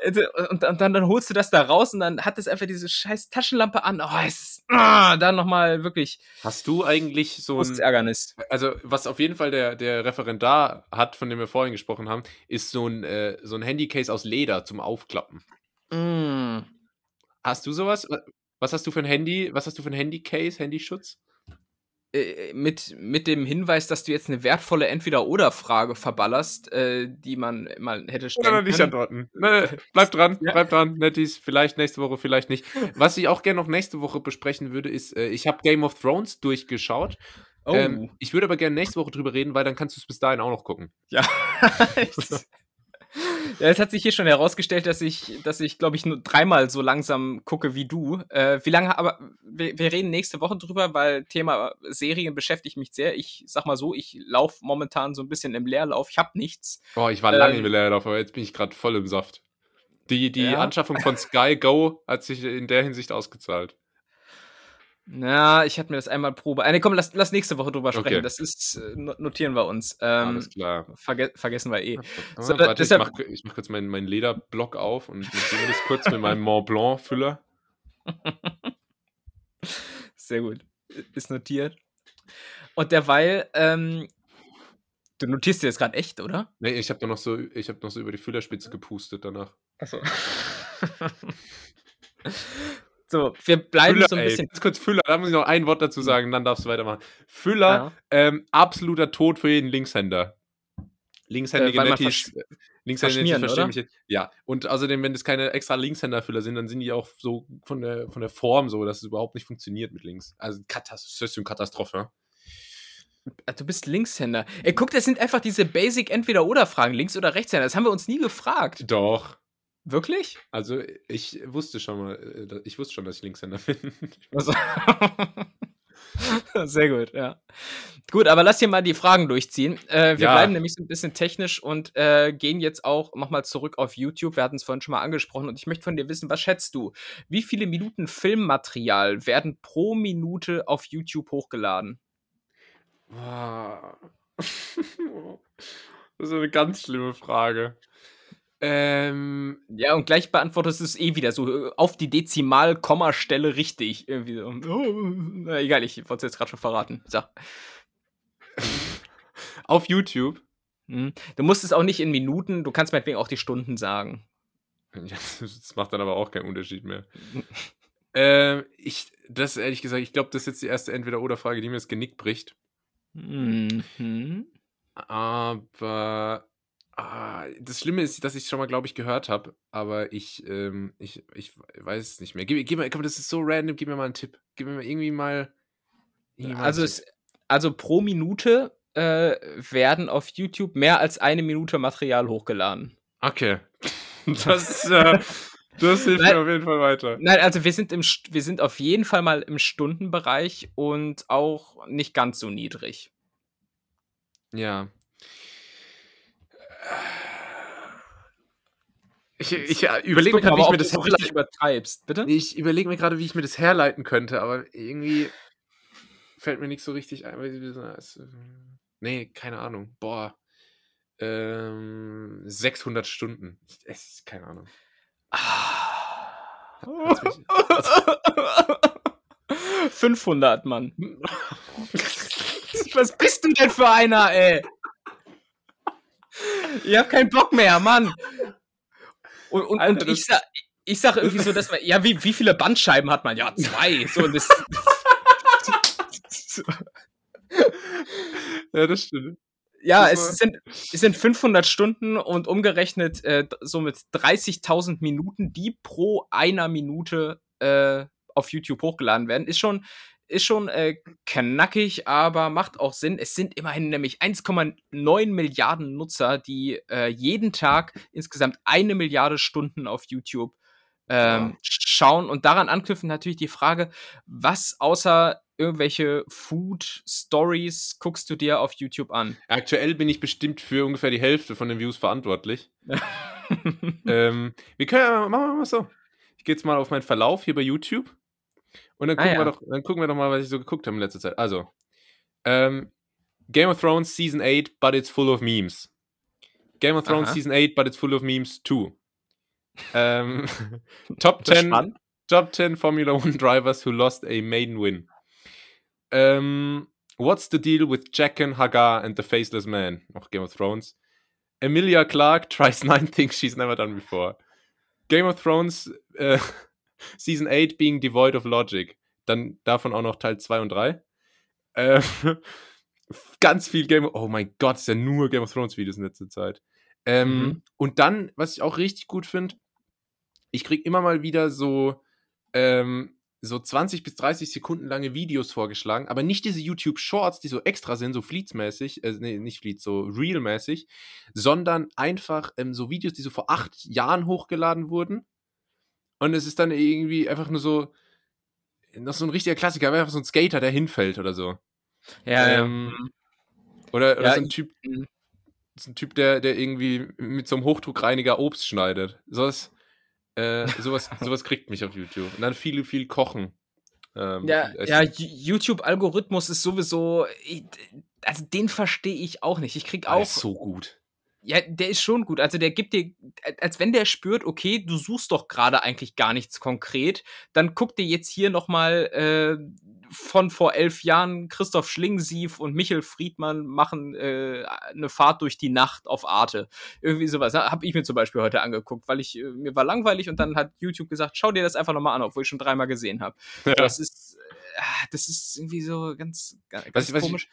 Speaker 2: Also, und, und, dann, dann holst du das da raus und dann hat es einfach diese scheiß Taschenlampe an. Oh, es ist ah, dann nochmal wirklich.
Speaker 1: Hast du eigentlich so
Speaker 2: ein. Ärgernis.
Speaker 1: Also, was auf jeden Fall der, der Referendar hat, von dem wir vorhin gesprochen haben, ist so ein, äh, so ein Handycase aus Leder zum Aufklappen.
Speaker 2: Mm.
Speaker 1: Hast du sowas? Was hast du für ein Handy? Was hast du für ein Handycase, Handyschutz?
Speaker 2: Äh, mit, mit dem Hinweis, dass du jetzt eine wertvolle Entweder-Oder-Frage verballerst, äh, die man mal hätte stellen
Speaker 1: Oder nicht antworten. Ne, bleib dran, ja. bleib dran, Netties. Vielleicht nächste Woche, vielleicht nicht. Was ich auch gerne noch nächste Woche besprechen würde, ist, äh, ich habe Game of Thrones durchgeschaut. Oh. Ähm, ich würde aber gerne nächste Woche drüber reden, weil dann kannst du es bis dahin auch noch gucken.
Speaker 2: Ja. Ja, es hat sich hier schon herausgestellt, dass ich, dass ich, glaube ich, nur dreimal so langsam gucke wie du. Äh, wie lange, aber wir, wir, reden nächste Woche drüber, weil Thema Serien beschäftigt mich sehr. Ich sag mal so, ich laufe momentan so ein bisschen im Leerlauf. Ich habe nichts.
Speaker 1: Boah, ich war äh, lange im Leerlauf, aber jetzt bin ich gerade voll im Saft. Die, die ja. Anschaffung von Sky Go hat sich in der Hinsicht ausgezahlt.
Speaker 2: Na, ich hatte mir das einmal Probe. Äh, nee, komm, lass, lass nächste Woche drüber sprechen. Okay. Das ist, äh, notieren wir uns. Ähm,
Speaker 1: Alles klar.
Speaker 2: Verge vergessen wir eh.
Speaker 1: So, warte, deshalb, ich mache mach kurz meinen, meinen Lederblock auf und notiere das kurz mit meinem Mont Blanc-Füller.
Speaker 2: Sehr gut. Ist notiert. Und derweil, ähm, du notierst dir das gerade echt, oder?
Speaker 1: Nee, ich habe noch, so, hab noch so über die Füllerspitze gepustet danach.
Speaker 2: Achso. So, wir bleiben
Speaker 1: Füller,
Speaker 2: so ein
Speaker 1: ey,
Speaker 2: bisschen.
Speaker 1: kurz Füller, da muss ich noch ein Wort dazu sagen, dann darfst du weitermachen. Füller, ja. ähm, absoluter Tod für jeden Linkshänder. Linkshändige äh, Nettis. Linkshändige Nettis verstehen mich jetzt. Ja, und außerdem, wenn das keine extra Linkshänderfüller sind, dann sind die auch so von der, von der Form so, dass es überhaupt nicht funktioniert mit links. Also Katastrophe. Katastrophe.
Speaker 2: Du bist Linkshänder. Ey, guck, das sind einfach diese Basic Entweder-Oder-Fragen, Links- oder Rechtshänder. Das haben wir uns nie gefragt.
Speaker 1: Doch.
Speaker 2: Wirklich?
Speaker 1: Also ich wusste schon mal, äh, ich wusste schon, dass ich Linkshänder bin.
Speaker 2: Also, sehr gut, ja. Gut, aber lass hier mal die Fragen durchziehen. Äh, wir ja. bleiben nämlich so ein bisschen technisch und äh, gehen jetzt auch nochmal zurück auf YouTube. Wir hatten es vorhin schon mal angesprochen und ich möchte von dir wissen, was schätzt du? Wie viele Minuten Filmmaterial werden pro Minute auf YouTube hochgeladen?
Speaker 1: Wow. Das ist eine ganz schlimme Frage. Ähm,
Speaker 2: ja, und gleich beantwortest du es eh wieder so äh, auf die Dezimal-Kommastelle richtig. Irgendwie so. Oh, egal, ich wollte es jetzt gerade schon verraten. So.
Speaker 1: auf YouTube.
Speaker 2: Mhm. Du musst es auch nicht in Minuten, du kannst meinetwegen auch die Stunden sagen.
Speaker 1: das macht dann aber auch keinen Unterschied mehr. ähm, ich, das ehrlich gesagt, ich glaube, das ist jetzt die erste Entweder-Oder-Frage, die mir das Genick bricht.
Speaker 2: Mhm.
Speaker 1: Aber Ah, das Schlimme ist, dass ich es schon mal, glaube ich, gehört habe, aber ich, ähm, ich, ich weiß es nicht mehr. Gib, gib mir, komm, das ist so random, gib mir mal einen Tipp. Gib mir mal irgendwie mal.
Speaker 2: Irgendwie mal also, es, also pro Minute äh, werden auf YouTube mehr als eine Minute Material hochgeladen.
Speaker 1: Okay. Das, äh, das hilft nein, mir auf jeden Fall weiter.
Speaker 2: Nein, also wir sind, im, wir sind auf jeden Fall mal im Stundenbereich und auch nicht ganz so niedrig.
Speaker 1: Ja, Ich, ich überlege mir gerade, wie ich mir das
Speaker 2: richtig übertreibst. Bitte?
Speaker 1: Ich überlege mir gerade, wie ich mir das herleiten könnte, aber irgendwie fällt mir nicht so richtig ein. Nee, keine Ahnung. Boah. Ähm, 600 Stunden. Es keine Ahnung.
Speaker 2: Ah. 500, Mann. Was bist du denn für einer, ey? Ich hab keinen Bock mehr, Mann. Und, und, Alter, und ich, sag, ich sag irgendwie so, dass man, ja, wie, wie viele Bandscheiben hat man? Ja, zwei. So, das,
Speaker 1: ja, das stimmt.
Speaker 2: Ja, das es sind, es sind 500 Stunden und umgerechnet äh, somit 30.000 Minuten, die pro einer Minute äh, auf YouTube hochgeladen werden. Ist schon, ist schon äh, knackig, aber macht auch Sinn. Es sind immerhin nämlich 1,9 Milliarden Nutzer, die äh, jeden Tag insgesamt eine Milliarde Stunden auf YouTube ähm,
Speaker 1: Wow.
Speaker 2: schauen und daran anknüpfen natürlich die Frage, was außer irgendwelche Food Stories guckst du dir auf YouTube an?
Speaker 1: Aktuell bin ich bestimmt für ungefähr die Hälfte von den Views verantwortlich. ähm, wir können ja, machen wir mal so. Ich gehe jetzt mal auf meinen Verlauf hier bei YouTube und dann
Speaker 2: Ah,
Speaker 1: gucken, wir,
Speaker 2: ja.
Speaker 1: doch, dann gucken wir doch mal, was ich so geguckt habe in letzter Zeit. Also, ähm, Game of Thrones Season 8, but it's full of memes. Game of Thrones
Speaker 2: Aha.
Speaker 1: Season 8, but it's full of memes too. Ähm, Top
Speaker 2: Das ist
Speaker 1: 10
Speaker 2: spannend.
Speaker 1: Top 10 Formula One drivers who lost a maiden win. Ähm, what's the deal with Jaqen Hagar and the Faceless Man? Auch Game of Thrones. Emilia Clarke tries nine things she's never done before. Game of Thrones äh, Season 8 being devoid of logic. Dann davon auch noch Teil 2 und 3. Äh, ganz viel Game of Oh mein Gott, ist ja nur Game of Thrones Videos in letzter Zeit. Ähm,
Speaker 2: Mhm.
Speaker 1: Und dann, was ich auch richtig gut finde, ich kriege immer mal wieder so, ähm, so 20 bis 30 Sekunden lange Videos vorgeschlagen, aber nicht diese YouTube Shorts, die so extra sind, so Fleets-mäßig, äh, nee, nicht Fleets, so Real-mäßig, sondern einfach ähm, so Videos, die so vor acht Jahren hochgeladen wurden. Und es ist dann irgendwie einfach nur so, noch so ein richtiger Klassiker, einfach so ein Skater, der hinfällt oder so.
Speaker 2: Ja, ja.
Speaker 1: Ähm,
Speaker 2: Mhm.
Speaker 1: Oder, oder
Speaker 2: Ja,
Speaker 1: so ein Typ,
Speaker 2: mhm.
Speaker 1: so ein Typ, der, der irgendwie mit so einem Hochdruckreiniger Obst schneidet. Sowas, äh, sowas, sowas kriegt mich auf YouTube. Und dann viel, viel Kochen. Ähm,
Speaker 2: Ja,
Speaker 1: viel
Speaker 2: ja, YouTube-Algorithmus ist sowieso, also den verstehe ich auch nicht. Ich krieg auch,
Speaker 1: ist so gut.
Speaker 2: Ja, der ist schon gut. Also der gibt dir, als wenn der spürt, okay, du suchst doch gerade eigentlich gar nichts konkret, dann guck dir jetzt hier noch mal äh, von vor elf Jahren Christoph Schlingensief und Michel Friedmann machen äh, eine Fahrt durch die Nacht auf Arte. Irgendwie sowas. Habe ich mir zum Beispiel heute angeguckt, weil ich äh, mir war langweilig und dann hat YouTube gesagt, schau dir das einfach nochmal an, obwohl ich schon dreimal gesehen habe.
Speaker 1: Ja.
Speaker 2: Das ist, äh, das ist irgendwie so ganz, ganz
Speaker 1: Was ich- was ich-
Speaker 2: komisch.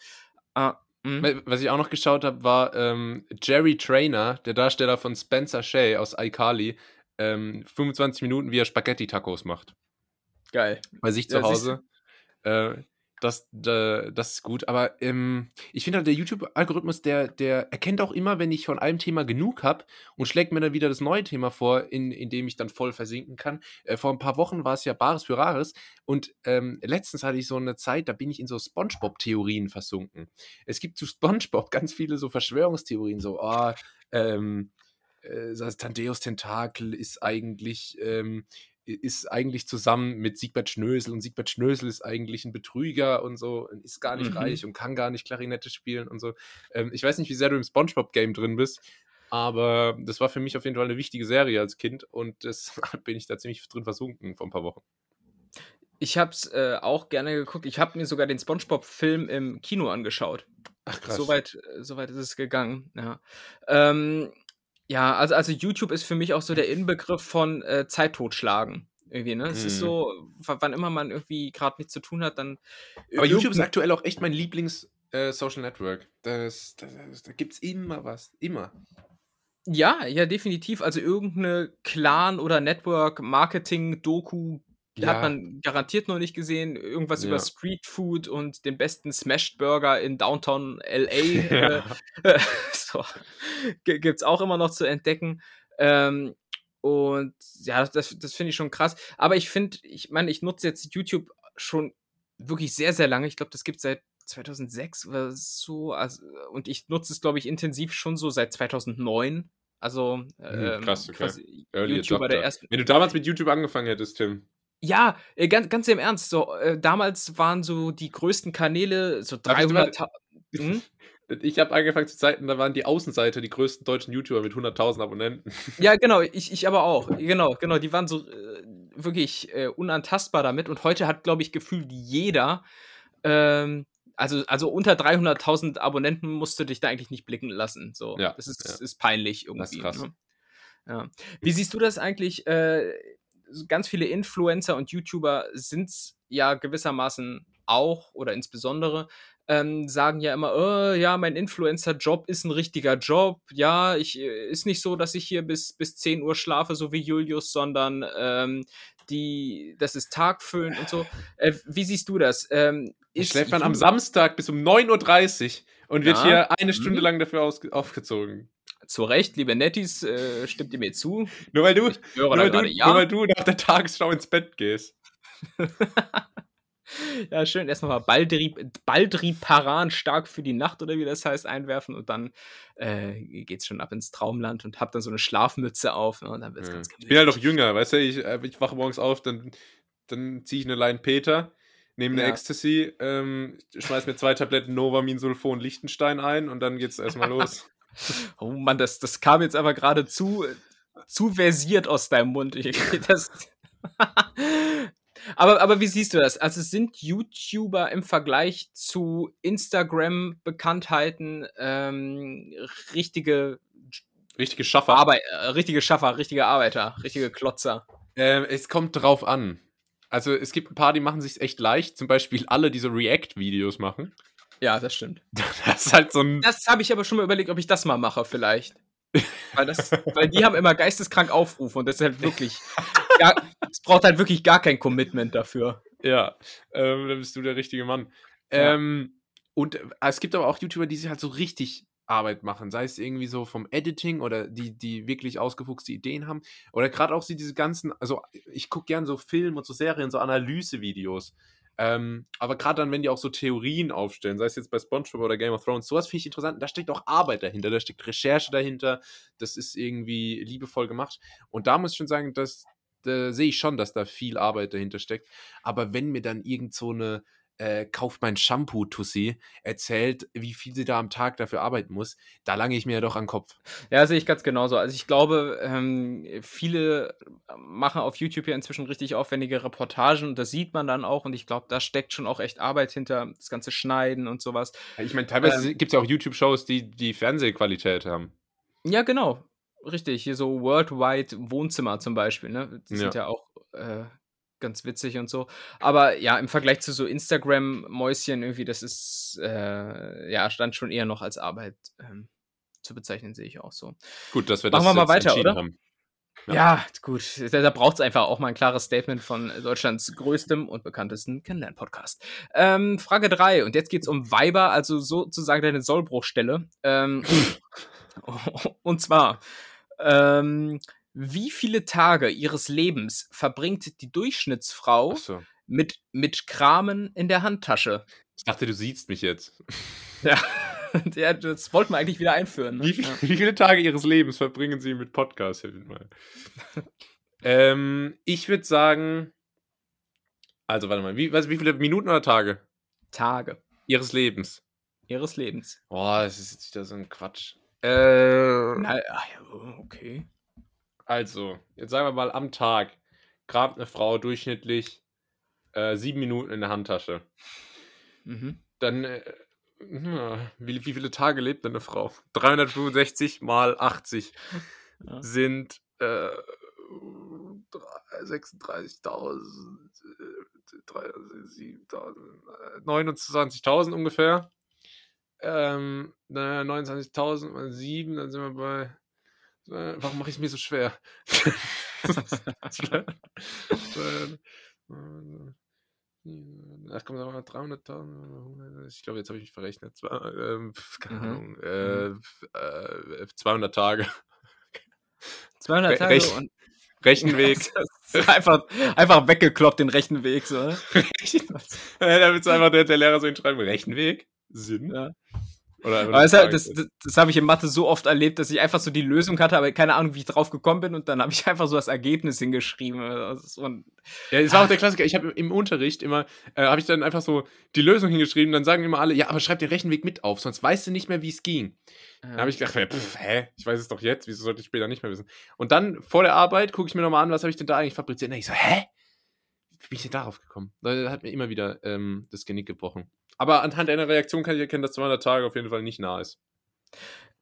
Speaker 2: Ah, mhm.
Speaker 1: Wa- Was ich auch noch geschaut habe, war ähm, Jerry Trainer, der Darsteller von Spencer Shay aus iCarly, ähm, 25 Minuten, wie er Spaghetti-Tacos macht.
Speaker 2: Geil.
Speaker 1: Bei sich
Speaker 2: Ja,
Speaker 1: zu
Speaker 2: du.
Speaker 1: Hause. Äh, das, da- das ist gut. Aber ähm, ich finde halt, der YouTube-Algorithmus, der, der erkennt auch immer, wenn ich von einem Thema genug habe und schlägt mir dann wieder das neue Thema vor, in, in dem ich dann voll versinken kann. Äh, vor ein paar Wochen war es ja Bares für Rares und ähm, letztens hatte ich so eine Zeit, da bin ich in so Spongebob-Theorien versunken. Es gibt zu Spongebob ganz viele so Verschwörungstheorien, so, oh, ähm, äh, Tandeus Tentakel ist eigentlich, ähm, ist eigentlich zusammen mit Siegbert Schnösel und Siegbert Schnösel ist eigentlich ein Betrüger und so und ist gar nicht
Speaker 2: Mhm.
Speaker 1: reich und kann gar nicht Klarinette spielen und so. Ähm, ich weiß nicht, wie sehr du im Spongebob-Game drin bist, aber das war für mich auf jeden Fall eine wichtige Serie als Kind und deshalb bin ich da ziemlich drin versunken vor ein paar Wochen.
Speaker 2: Ich hab's äh, auch gerne geguckt. Ich habe mir sogar den SpongeBob-Film im Kino angeschaut.
Speaker 1: Ach
Speaker 2: Soweit äh, soweit ist es gegangen. Ja, ähm, ja also, also YouTube ist für mich auch so der Inbegriff von äh, Zeit totschlagen. Irgendwie, ne? Es ist
Speaker 1: Mhm.
Speaker 2: so, wann immer man irgendwie gerade nichts zu tun hat, dann.
Speaker 1: Aber YouTube ist aktuell auch echt mein Lieblings-Social Network. Das, das, das, da gibt es immer was. Immer.
Speaker 2: Ja, ja, definitiv. Also irgendeine Clan- oder Network-Marketing-Doku
Speaker 1: Ja.
Speaker 2: hat man garantiert noch nicht gesehen. Irgendwas
Speaker 1: Ja.
Speaker 2: über Street Food und den besten Smashed Burger in Downtown LA.
Speaker 1: Ja.
Speaker 2: äh, so. G- Gibt's auch immer noch zu entdecken. Ähm, und ja, das, das finde ich schon krass. Aber ich finde, ich meine, ich nutze jetzt YouTube schon wirklich sehr, sehr lange. Ich glaube, das gibt es seit 2006 oder so. Also, und ich nutze es, glaube ich, intensiv schon so seit 2009. Also ähm,
Speaker 1: krass, okay. Early
Speaker 2: YouTuber der
Speaker 1: Adopter.
Speaker 2: ersten.
Speaker 1: Wenn du damals mit YouTube angefangen hättest, Tim.
Speaker 2: Ja, äh, ganz, ganz im Ernst. So, äh, damals waren so die größten Kanäle so
Speaker 1: Darf ich dir
Speaker 2: 300. Hm?
Speaker 1: Ich habe angefangen zu Zeiten, da waren die Außenseiter die größten deutschen YouTuber mit 100.000 Abonnenten.
Speaker 2: Ja, genau, ich, ich aber auch. Genau, genau. Die waren so äh, wirklich äh, unantastbar damit. Und heute hat, glaube ich, gefühlt jeder, ähm, also, also unter 300.000 Abonnenten musst du dich da eigentlich nicht blicken lassen. So,
Speaker 1: Ja,
Speaker 2: das ist,
Speaker 1: ja.
Speaker 2: ist peinlich
Speaker 1: Das ist
Speaker 2: irgendwie.
Speaker 1: krass.
Speaker 2: Ne? Ja. Wie siehst du das eigentlich? Äh, ganz viele Influencer und YouTuber sind es ja gewissermaßen auch oder insbesondere ähm, sagen ja immer, äh, ja, mein Influencer-Job ist ein richtiger Job. Ja, ich äh, ist nicht so, dass ich hier bis, bis 10 Uhr schlafe, so wie Julius, sondern ähm, die, das ist Tagfüllen und so. Äh, wie siehst du das? Ähm,
Speaker 1: schläft man am Samstag bis um 9.30 Uhr und wird
Speaker 2: Ja.
Speaker 1: hier eine Stunde
Speaker 2: Mhm.
Speaker 1: lang dafür aufgezogen.
Speaker 2: Zu Recht, liebe Nettis, äh, stimmt ihr mir zu?
Speaker 1: Nur weil du, nur weil du,
Speaker 2: gerade
Speaker 1: nur
Speaker 2: ja.
Speaker 1: weil du nach der Tagesschau ins Bett gehst.
Speaker 2: Ja, schön. Erst nochmal Baldri, Baldri Paran stark für die Nacht oder wie das heißt einwerfen und dann äh, geht's schon ab ins Traumland und hab dann so eine Schlafmütze auf ne, und dann wird's
Speaker 1: Ja.
Speaker 2: ganz
Speaker 1: Ich bin halt noch jünger, weißt du, ich, äh, ich wache morgens auf, dann, dann ziehe ich eine Line Peter, nehme eine
Speaker 2: Ja.
Speaker 1: Ecstasy, ähm, schmeiß mir zwei Tabletten Novamin, Sulfon, Lichtenstein ein und dann geht's erstmal los.
Speaker 2: Oh Mann, das, das kam jetzt aber gerade zu, zu versiert aus deinem Mund. Das, aber, aber wie siehst du das? Also sind YouTuber im Vergleich zu Instagram-Bekanntheiten ähm, richtige
Speaker 1: Richtige Schaffer.
Speaker 2: Arbeit, äh, richtige Schaffer, richtige Arbeiter, richtige Klotzer?
Speaker 1: Ähm, es kommt drauf an. Also es gibt ein paar, die machen sich echt leicht, zum Beispiel alle, die so React-Videos machen.
Speaker 2: Ja, das stimmt.
Speaker 1: Das ist halt so ein.
Speaker 2: Das habe ich aber schon mal überlegt, ob ich das mal mache, vielleicht. Weil, das, weil die haben immer geisteskrank Aufrufe und das ist halt wirklich. Es braucht halt wirklich gar kein Commitment dafür.
Speaker 1: Ja, ähm, da bist du der richtige Mann.
Speaker 2: Ja.
Speaker 1: Ähm, und äh, es gibt aber auch YouTuber, die sich halt so richtig Arbeit machen, sei es irgendwie so vom Editing oder die, die wirklich ausgefuchste Ideen haben. Oder gerade auch so diese ganzen, also ich gucke gern so Film und so Serien, so Analysevideos. Ähm, aber gerade dann, wenn die auch so Theorien aufstellen, sei es jetzt bei SpongeBob oder Game of Thrones, sowas finde ich interessant. Da steckt auch Arbeit dahinter, da steckt Recherche dahinter, das ist irgendwie liebevoll gemacht. Und da muss ich schon sagen, dass da sehe ich schon, dass da viel Arbeit dahinter steckt. Aber wenn mir dann irgend so eine äh, kauft mein Shampoo-Tussi erzählt, wie viel sie da am Tag dafür arbeiten muss, da lange ich mir ja doch an den Kopf.
Speaker 2: Ja, sehe ich ganz genauso. Also ich glaube, ähm, viele machen auf YouTube ja inzwischen richtig aufwendige Reportagen und das sieht man dann auch und ich glaube, da steckt schon auch echt Arbeit hinter, das ganze Schneiden und sowas.
Speaker 1: Ich meine, teilweise gibt es ja auch YouTube-Shows, die die Fernsehqualität haben.
Speaker 2: Ja, genau. Richtig, hier so Worldwide Wohnzimmer zum Beispiel, ne? Die sind ja, auch äh, ganz witzig und so. Aber ja, im Vergleich zu so Instagram-Mäuschen irgendwie, das ist, äh, ja, stand schon eher noch als Arbeit ähm, zu bezeichnen, sehe ich auch so.
Speaker 1: Gut, dass wir
Speaker 2: Machen
Speaker 1: das
Speaker 2: wir mal
Speaker 1: jetzt
Speaker 2: weiter,
Speaker 1: entschieden
Speaker 2: oder?
Speaker 1: haben. Ja.
Speaker 2: Ja, gut. Da, da braucht es einfach auch mal ein klares Statement von Deutschlands größtem und bekanntesten Kennenlern-Podcast. Ähm, Frage 3. Und jetzt geht es um Weiber, also sozusagen deine Sollbruchstelle. Ähm, und zwar, ähm, wie viele Tage ihres Lebens verbringt die Durchschnittsfrau
Speaker 1: Achso.
Speaker 2: mit, mit Kramen in der Handtasche?
Speaker 1: Ich dachte, du siehst mich jetzt.
Speaker 2: Ja, ja das wollten wir eigentlich wieder einführen. Ne?
Speaker 1: Wie, viel,
Speaker 2: Ja.
Speaker 1: wie viele Tage ihres Lebens verbringen sie mit Podcast? Mir mal. ähm, ich würde sagen, also warte mal, wie, was, wie viele Minuten oder Tage
Speaker 2: Tage
Speaker 1: ihres Lebens?
Speaker 2: ihres Lebens.
Speaker 1: Boah, das ist jetzt wieder so ein Quatsch. Äh,
Speaker 2: Na, ja, okay.
Speaker 1: Also, jetzt sagen wir mal am Tag kramt eine Frau durchschnittlich äh, sieben Minuten in der Handtasche.
Speaker 2: Mhm.
Speaker 1: Dann, äh, na, wie, wie viele Tage lebt denn eine Frau? 365 mal 80
Speaker 2: Ja.
Speaker 1: sind äh, 36.000, äh, 7.000, äh, 29.000 ungefähr. Ähm, naja, 29.000 mal 7, dann sind wir bei. Äh, warum mache ich es mir so schwer? Ach komm, sagen wir mal 300.000. Ich glaube, jetzt habe ich mich verrechnet. Zwei, ähm, pf, keine
Speaker 2: Mhm.
Speaker 1: Ahnung. Äh, f- äh, 200 Tage.
Speaker 2: 200
Speaker 1: Re-
Speaker 2: Tage
Speaker 1: Rech-
Speaker 2: und
Speaker 1: Rechenweg.
Speaker 2: Einfach, einfach weggekloppt den rechten Weg. So. ne?
Speaker 1: Äh, da wird einfach der, der Lehrer so hinschreiben: Rechenweg? Sinn?
Speaker 2: Ja.
Speaker 1: Oder
Speaker 2: das, halt- das, das, das habe ich in Mathe so oft erlebt, dass ich einfach so die Lösung hatte, aber keine Ahnung, wie ich drauf gekommen bin und dann habe ich einfach so das Ergebnis hingeschrieben. Das ist so ein,
Speaker 1: Ja, es war auch der Klassiker. Ich habe im Unterricht immer, äh, habe ich dann einfach so die Lösung hingeschrieben. Dann sagen immer alle, ja, aber schreib den Rechenweg mit auf, sonst weißt du nicht mehr, wie es ging. Dann habe ich gedacht, ja, pff, hä, ich weiß es doch jetzt, wieso sollte ich später nicht mehr wissen? Und dann vor der Arbeit gucke ich mir nochmal an, was habe ich denn da eigentlich fabriziert? Und ich so, hä? Wie bin ich denn darauf gekommen? Da hat mir immer wieder ähm, das Genick gebrochen. Aber anhand einer Reaktion kann ich erkennen, dass 200 Tage auf jeden Fall nicht nah ist.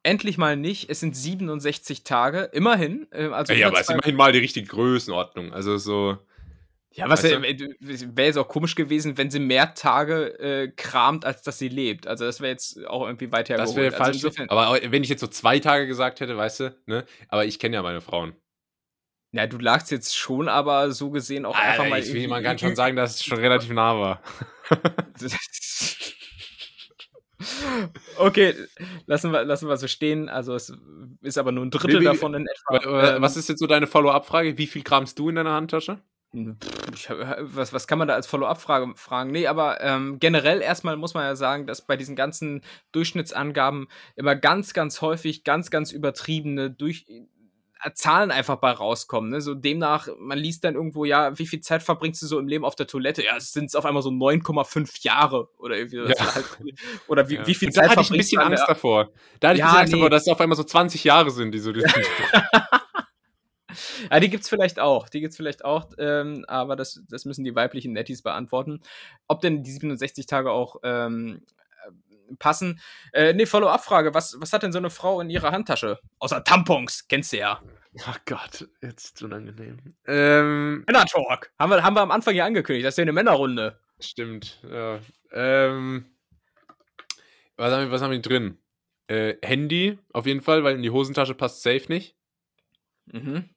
Speaker 2: endlich mal nicht. Es sind 67 Tage, immerhin. äh, Also
Speaker 1: Ja, ja aber es ist immerhin mal die richtige Größenordnung. Also so.
Speaker 2: ja, was
Speaker 1: weißt
Speaker 2: wäre jetzt auch komisch gewesen, wenn sie mehr Tage äh, kramt, als dass sie lebt. Also das wäre jetzt auch irgendwie weit
Speaker 1: Das
Speaker 2: hergeholt.
Speaker 1: wäre
Speaker 2: Also
Speaker 1: falsch.
Speaker 2: insofern-
Speaker 1: aber wenn ich jetzt so zwei Tage gesagt hätte, weißt du, ne? Aber ich kenne ja meine Frauen.
Speaker 2: Ja, du lagst jetzt schon, aber so gesehen auch einfach
Speaker 1: Alter,
Speaker 2: mal.
Speaker 1: ich will, man kann schon sagen, dass es schon relativ nah war.
Speaker 2: okay, lassen wir, lassen wir so stehen. Also es ist aber nur ein Drittel
Speaker 1: Wie-
Speaker 2: davon in etwa.
Speaker 1: Wa-
Speaker 2: Ähm,
Speaker 1: Was ist jetzt so deine Follow-up-Frage? Wie viel kramst du in deiner Handtasche?
Speaker 2: Hab- was, was kann man da als Follow-up-Frage fragen? Nee, aber ähm, generell erstmal muss man ja sagen, dass bei diesen ganzen Durchschnittsangaben immer ganz, ganz häufig ganz, ganz übertriebene durch äh, Zahlen einfach bei rauskommen. Ne? So demnach, man liest dann irgendwo, ja, wie viel Zeit verbringst du so im Leben auf der Toilette? Ja, es sind auf einmal so 9,5 Jahre oder irgendwie.
Speaker 1: Ja.
Speaker 2: Halt, oder wie,
Speaker 1: Ja.
Speaker 2: wie viel
Speaker 1: Und da
Speaker 2: Zeit
Speaker 1: hatte ich ein bisschen Angst davor. Da hatte ich ein bisschen Angst
Speaker 2: nee.
Speaker 1: davor, dass es auf einmal so 20 Jahre sind, die so
Speaker 2: Ja, die gibt's vielleicht auch. Die gibt's vielleicht auch, ähm, aber das, das müssen die weiblichen Netties beantworten. Ob denn die 67 Tage auch ähm, äh, passen. Äh, nee, Follow-up-Frage. Was, was hat denn so eine Frau in ihrer Handtasche? Außer Tampons, kennst du ja.
Speaker 1: Ach Gott, jetzt unangenehm. Ähm,
Speaker 2: Männer-Talk. Haben wir, haben wir am Anfang ja angekündigt. Das ist ja eine Männerrunde.
Speaker 1: stimmt, ja. Ähm, was haben wir, was haben wir drin? Äh, Handy, auf jeden Fall, weil in die Hosentasche passt safe nicht.
Speaker 2: Mhm.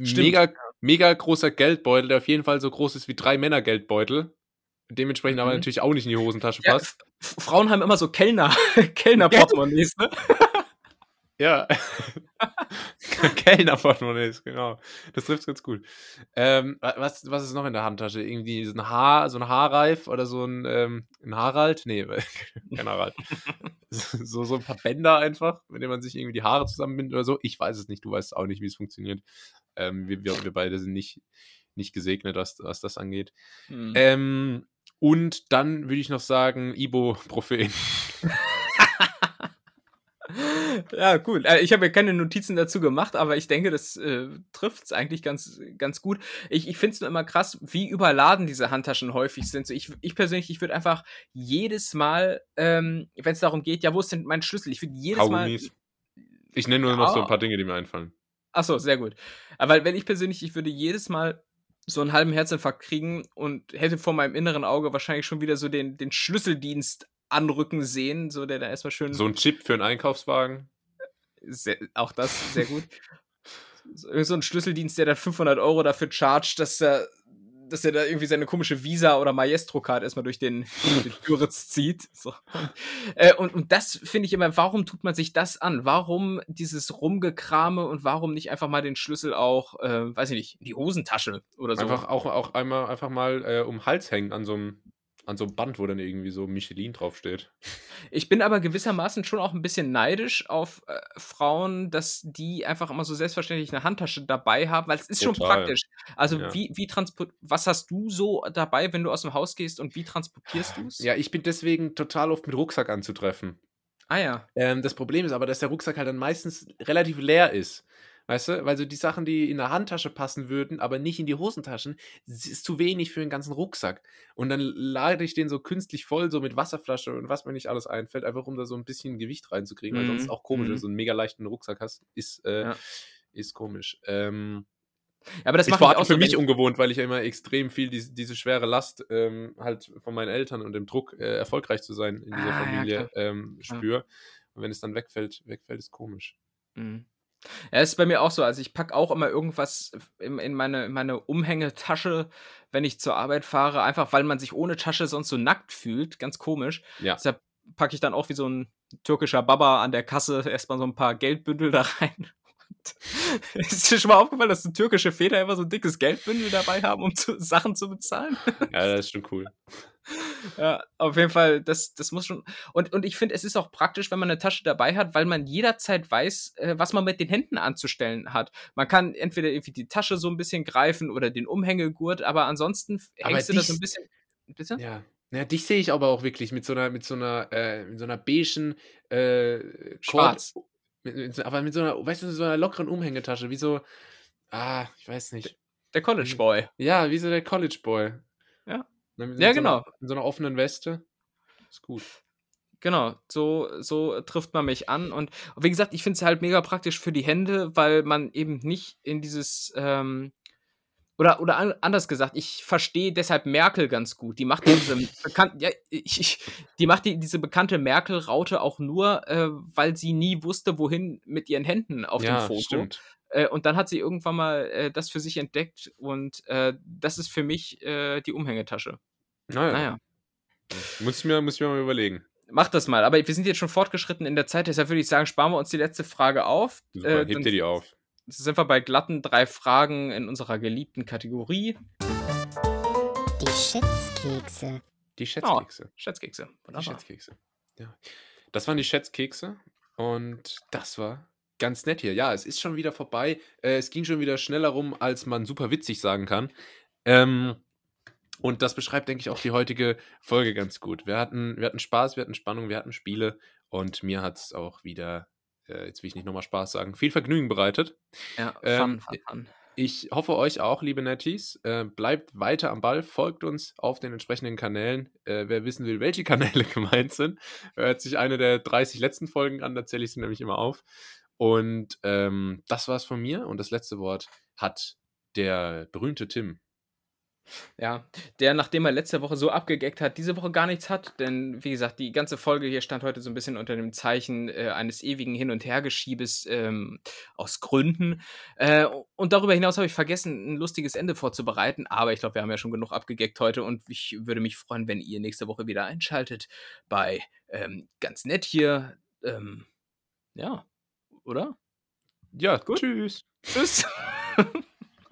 Speaker 2: Stimmt.
Speaker 1: Mega, mega großer Geldbeutel, der auf jeden Fall so groß ist wie drei Männer Geldbeutel. Dementsprechend aber
Speaker 2: Mhm.
Speaker 1: natürlich auch nicht in die Hosentasche
Speaker 2: Ja,
Speaker 1: passt.
Speaker 2: Frauen haben immer so Kellner, Kellner-Portemonnaies, ne?
Speaker 1: Ja. Kellner-Portemonnaies, genau. Das trifft ganz gut. Ähm, wa- was, was ist noch in der Handtasche? Irgendwie so ein Haar, so ein Haarreif oder so ein, ähm, ein Harald? Nee, kein Harald. so, so ein paar Bänder einfach, mit denen man sich irgendwie die Haare zusammenbindet oder so. Ich weiß es nicht, du weißt auch nicht, wie es funktioniert. Ähm, wir, wir, wir beide sind nicht, nicht gesegnet, was, was das angeht.
Speaker 2: Hm.
Speaker 1: Ähm, und dann würde ich noch sagen, Ibuprofen.
Speaker 2: Ja, cool. Äh, ich habe ja keine Notizen dazu gemacht, aber ich denke, das äh, trifft es eigentlich ganz, ganz gut. Ich, ich finde es nur immer krass, wie überladen diese Handtaschen häufig sind. So, ich, ich persönlich, ich würde einfach jedes Mal, ähm, wenn es darum geht, ja, wo ist denn mein Schlüssel? Ich würde jedes Mal.
Speaker 1: Kaugummis. Ich nenne nur noch so ein paar Dinge, die mir einfallen.
Speaker 2: Achso, sehr gut. Aber wenn ich persönlich, ich würde jedes Mal so einen halben Herzinfarkt kriegen und hätte vor meinem inneren Auge wahrscheinlich schon wieder so den, den Schlüsseldienst anrücken sehen, so der da erstmal schön
Speaker 1: So ein Chip für einen Einkaufswagen.
Speaker 2: Sehr, auch das sehr gut. So, ein Schlüsseldienst, der dann 500 Euro dafür chargt, dass er, dass er da irgendwie seine komische Visa- oder Maestro-Card erstmal durch den, durch den Türritz zieht. So. Und, äh, und, und das finde ich immer, warum tut man sich das an? Warum dieses Rumgekrame und warum nicht einfach mal den Schlüssel auch, äh, weiß ich nicht, in die Hosentasche oder so?
Speaker 1: Einfach auch, auch einmal einfach mal äh, um Hals hängen an so einem an so einem Band, wo dann irgendwie so Michelin draufsteht.
Speaker 2: Ich bin aber gewissermaßen schon auch ein bisschen neidisch auf äh, Frauen, dass die einfach immer so selbstverständlich eine Handtasche dabei haben, weil es ist schon
Speaker 1: Total.
Speaker 2: praktisch. Also
Speaker 1: Ja.
Speaker 2: wie, wie transport, was hast du so dabei, wenn du aus dem Haus gehst und wie transportierst du es?
Speaker 1: Ja, ich bin deswegen total oft mit Rucksack anzutreffen.
Speaker 2: Ah ja.
Speaker 1: Ähm, das Problem ist aber, dass der Rucksack halt dann meistens relativ leer ist. Weißt du? Weil so die Sachen, die in der Handtasche passen würden, aber nicht in die Hosentaschen, ist zu wenig für den ganzen Rucksack. Und dann lade ich den so künstlich voll, so mit Wasserflasche und was mir nicht alles einfällt, einfach um da so ein bisschen Gewicht reinzukriegen, weil sonst
Speaker 2: Mhm,
Speaker 1: auch komisch, wenn
Speaker 2: mhm.
Speaker 1: du so einen mega leichten Rucksack hast, ist, äh,
Speaker 2: Ja.
Speaker 1: ist komisch. Ähm,
Speaker 2: Ja, aber das
Speaker 1: ist
Speaker 2: macht
Speaker 1: vor allem
Speaker 2: auch
Speaker 1: für
Speaker 2: so,
Speaker 1: mich
Speaker 2: wenn-
Speaker 1: ungewohnt, weil ich ja immer extrem viel diese, diese schwere Last ähm, halt von meinen Eltern und dem Druck, äh, erfolgreich zu sein in dieser
Speaker 2: Ah, ja,
Speaker 1: Familie ähm,
Speaker 2: Klar.
Speaker 1: spüre. Und wenn es dann wegfällt, wegfällt, ist komisch.
Speaker 2: Mhm. Ja, ist bei mir auch so. Also ich packe auch immer irgendwas in, in, meine, in meine Umhängetasche, wenn ich zur Arbeit fahre, einfach weil man sich ohne Tasche sonst so nackt fühlt. Ganz komisch.
Speaker 1: Ja.
Speaker 2: Deshalb packe ich dann auch wie so ein türkischer Baba an der Kasse erstmal so ein paar Geldbündel da rein. Ist dir schon mal aufgefallen, dass so türkische Väter immer so ein dickes Geldbündel dabei haben, um zu, Sachen zu bezahlen?
Speaker 1: Ja, das ist schon cool.
Speaker 2: Ja, auf jeden Fall, das, das muss schon. Und, und ich finde, es ist auch praktisch, wenn man eine Tasche dabei hat, weil man jederzeit weiß, äh, was man mit den Händen anzustellen hat. Man kann entweder irgendwie die Tasche so ein bisschen greifen oder den Umhängegurt, aber ansonsten
Speaker 1: Aber
Speaker 2: hängst du da
Speaker 1: dich-
Speaker 2: so ein bisschen. Bitte?
Speaker 1: Ja. Ja, dich sehe ich aber auch wirklich mit so einer, mit so einer, äh, mit so einer beigen, äh,
Speaker 2: Schwarz.
Speaker 1: Kord- Mit, aber mit so einer, weißt du, so einer lockeren Umhängetasche, wie so, ah, ich weiß nicht.
Speaker 2: Der College Boy.
Speaker 1: Ja, wie so der College Boy.
Speaker 2: Ja.
Speaker 1: Ne, mit
Speaker 2: Ja,
Speaker 1: so
Speaker 2: genau.
Speaker 1: Einer, mit so einer offenen Weste. Ist gut.
Speaker 2: Genau, so, so trifft man mich an. Und wie gesagt, ich finde es halt mega praktisch für die Hände, weil man eben nicht in dieses. Ähm, oder, oder an, anders gesagt, ich verstehe deshalb Merkel ganz gut. Die macht diese bekannte, ja, ich, ich, die macht die, diese bekannte Merkel-Raute auch nur, äh, weil sie nie wusste, wohin mit ihren Händen auf
Speaker 1: ja,
Speaker 2: dem Foto.
Speaker 1: stimmt.
Speaker 2: Äh, und dann hat sie irgendwann mal äh, das für sich entdeckt und äh, das ist für mich äh, die Umhängetasche.
Speaker 1: Naja.
Speaker 2: Naja,
Speaker 1: Muss ich, mir, muss ich mir mal überlegen.
Speaker 2: mach das mal. Aber wir sind jetzt schon fortgeschritten in der Zeit, deshalb würde ich sagen, sparen wir uns die letzte Frage auf.
Speaker 1: Super,
Speaker 2: Äh,
Speaker 1: heb
Speaker 2: dann
Speaker 1: dir die auf.
Speaker 2: Sind wir bei glatten drei Fragen in unserer geliebten Kategorie.
Speaker 3: Die Schätzkekse.
Speaker 1: Die Schätzkekse.
Speaker 2: Schätzkekse.
Speaker 1: Die
Speaker 2: Wunderbar.
Speaker 1: Schätzkekse. Ja. Das waren die Schätzkekse und das war ganz nett hier. Ja, es ist schon wieder vorbei. Äh, es ging schon wieder schneller rum, als man super witzig sagen kann. Ähm, und das beschreibt, denke ich, auch die heutige Folge ganz gut. Wir hatten, wir hatten Spaß, wir hatten Spannung, wir hatten Spiele und mir hat es auch wieder, äh, jetzt will ich nicht nochmal Spaß sagen, viel Vergnügen bereitet.
Speaker 2: Ja,
Speaker 1: Ähm,
Speaker 2: fun, fun, fun.
Speaker 1: Ich hoffe euch auch, liebe Netties. Äh, bleibt weiter am Ball, folgt uns auf den entsprechenden Kanälen. Äh, wer wissen will, welche Kanäle gemeint sind, hört sich eine der 30 letzten Folgen an, da zähle ich sie nämlich immer auf. Und ähm, das war's von mir und das letzte Wort hat der berühmte Tim.
Speaker 2: Ja, der, nachdem er letzte Woche so abgegeckt hat, diese Woche gar nichts hat. Denn, wie gesagt, die ganze Folge hier stand heute so ein bisschen unter dem Zeichen äh, eines ewigen Hin- und Hergeschiebes ähm, aus Gründen. Äh, und darüber hinaus habe ich vergessen, ein lustiges Ende vorzubereiten. Aber ich glaube, wir haben ja schon genug abgegeckt heute. Und ich würde mich freuen, wenn ihr nächste Woche wieder einschaltet bei ähm, ganz nett hier. Ähm, ja, oder?
Speaker 1: Ja,
Speaker 2: Gut.
Speaker 1: tschüss.
Speaker 2: Tschüss.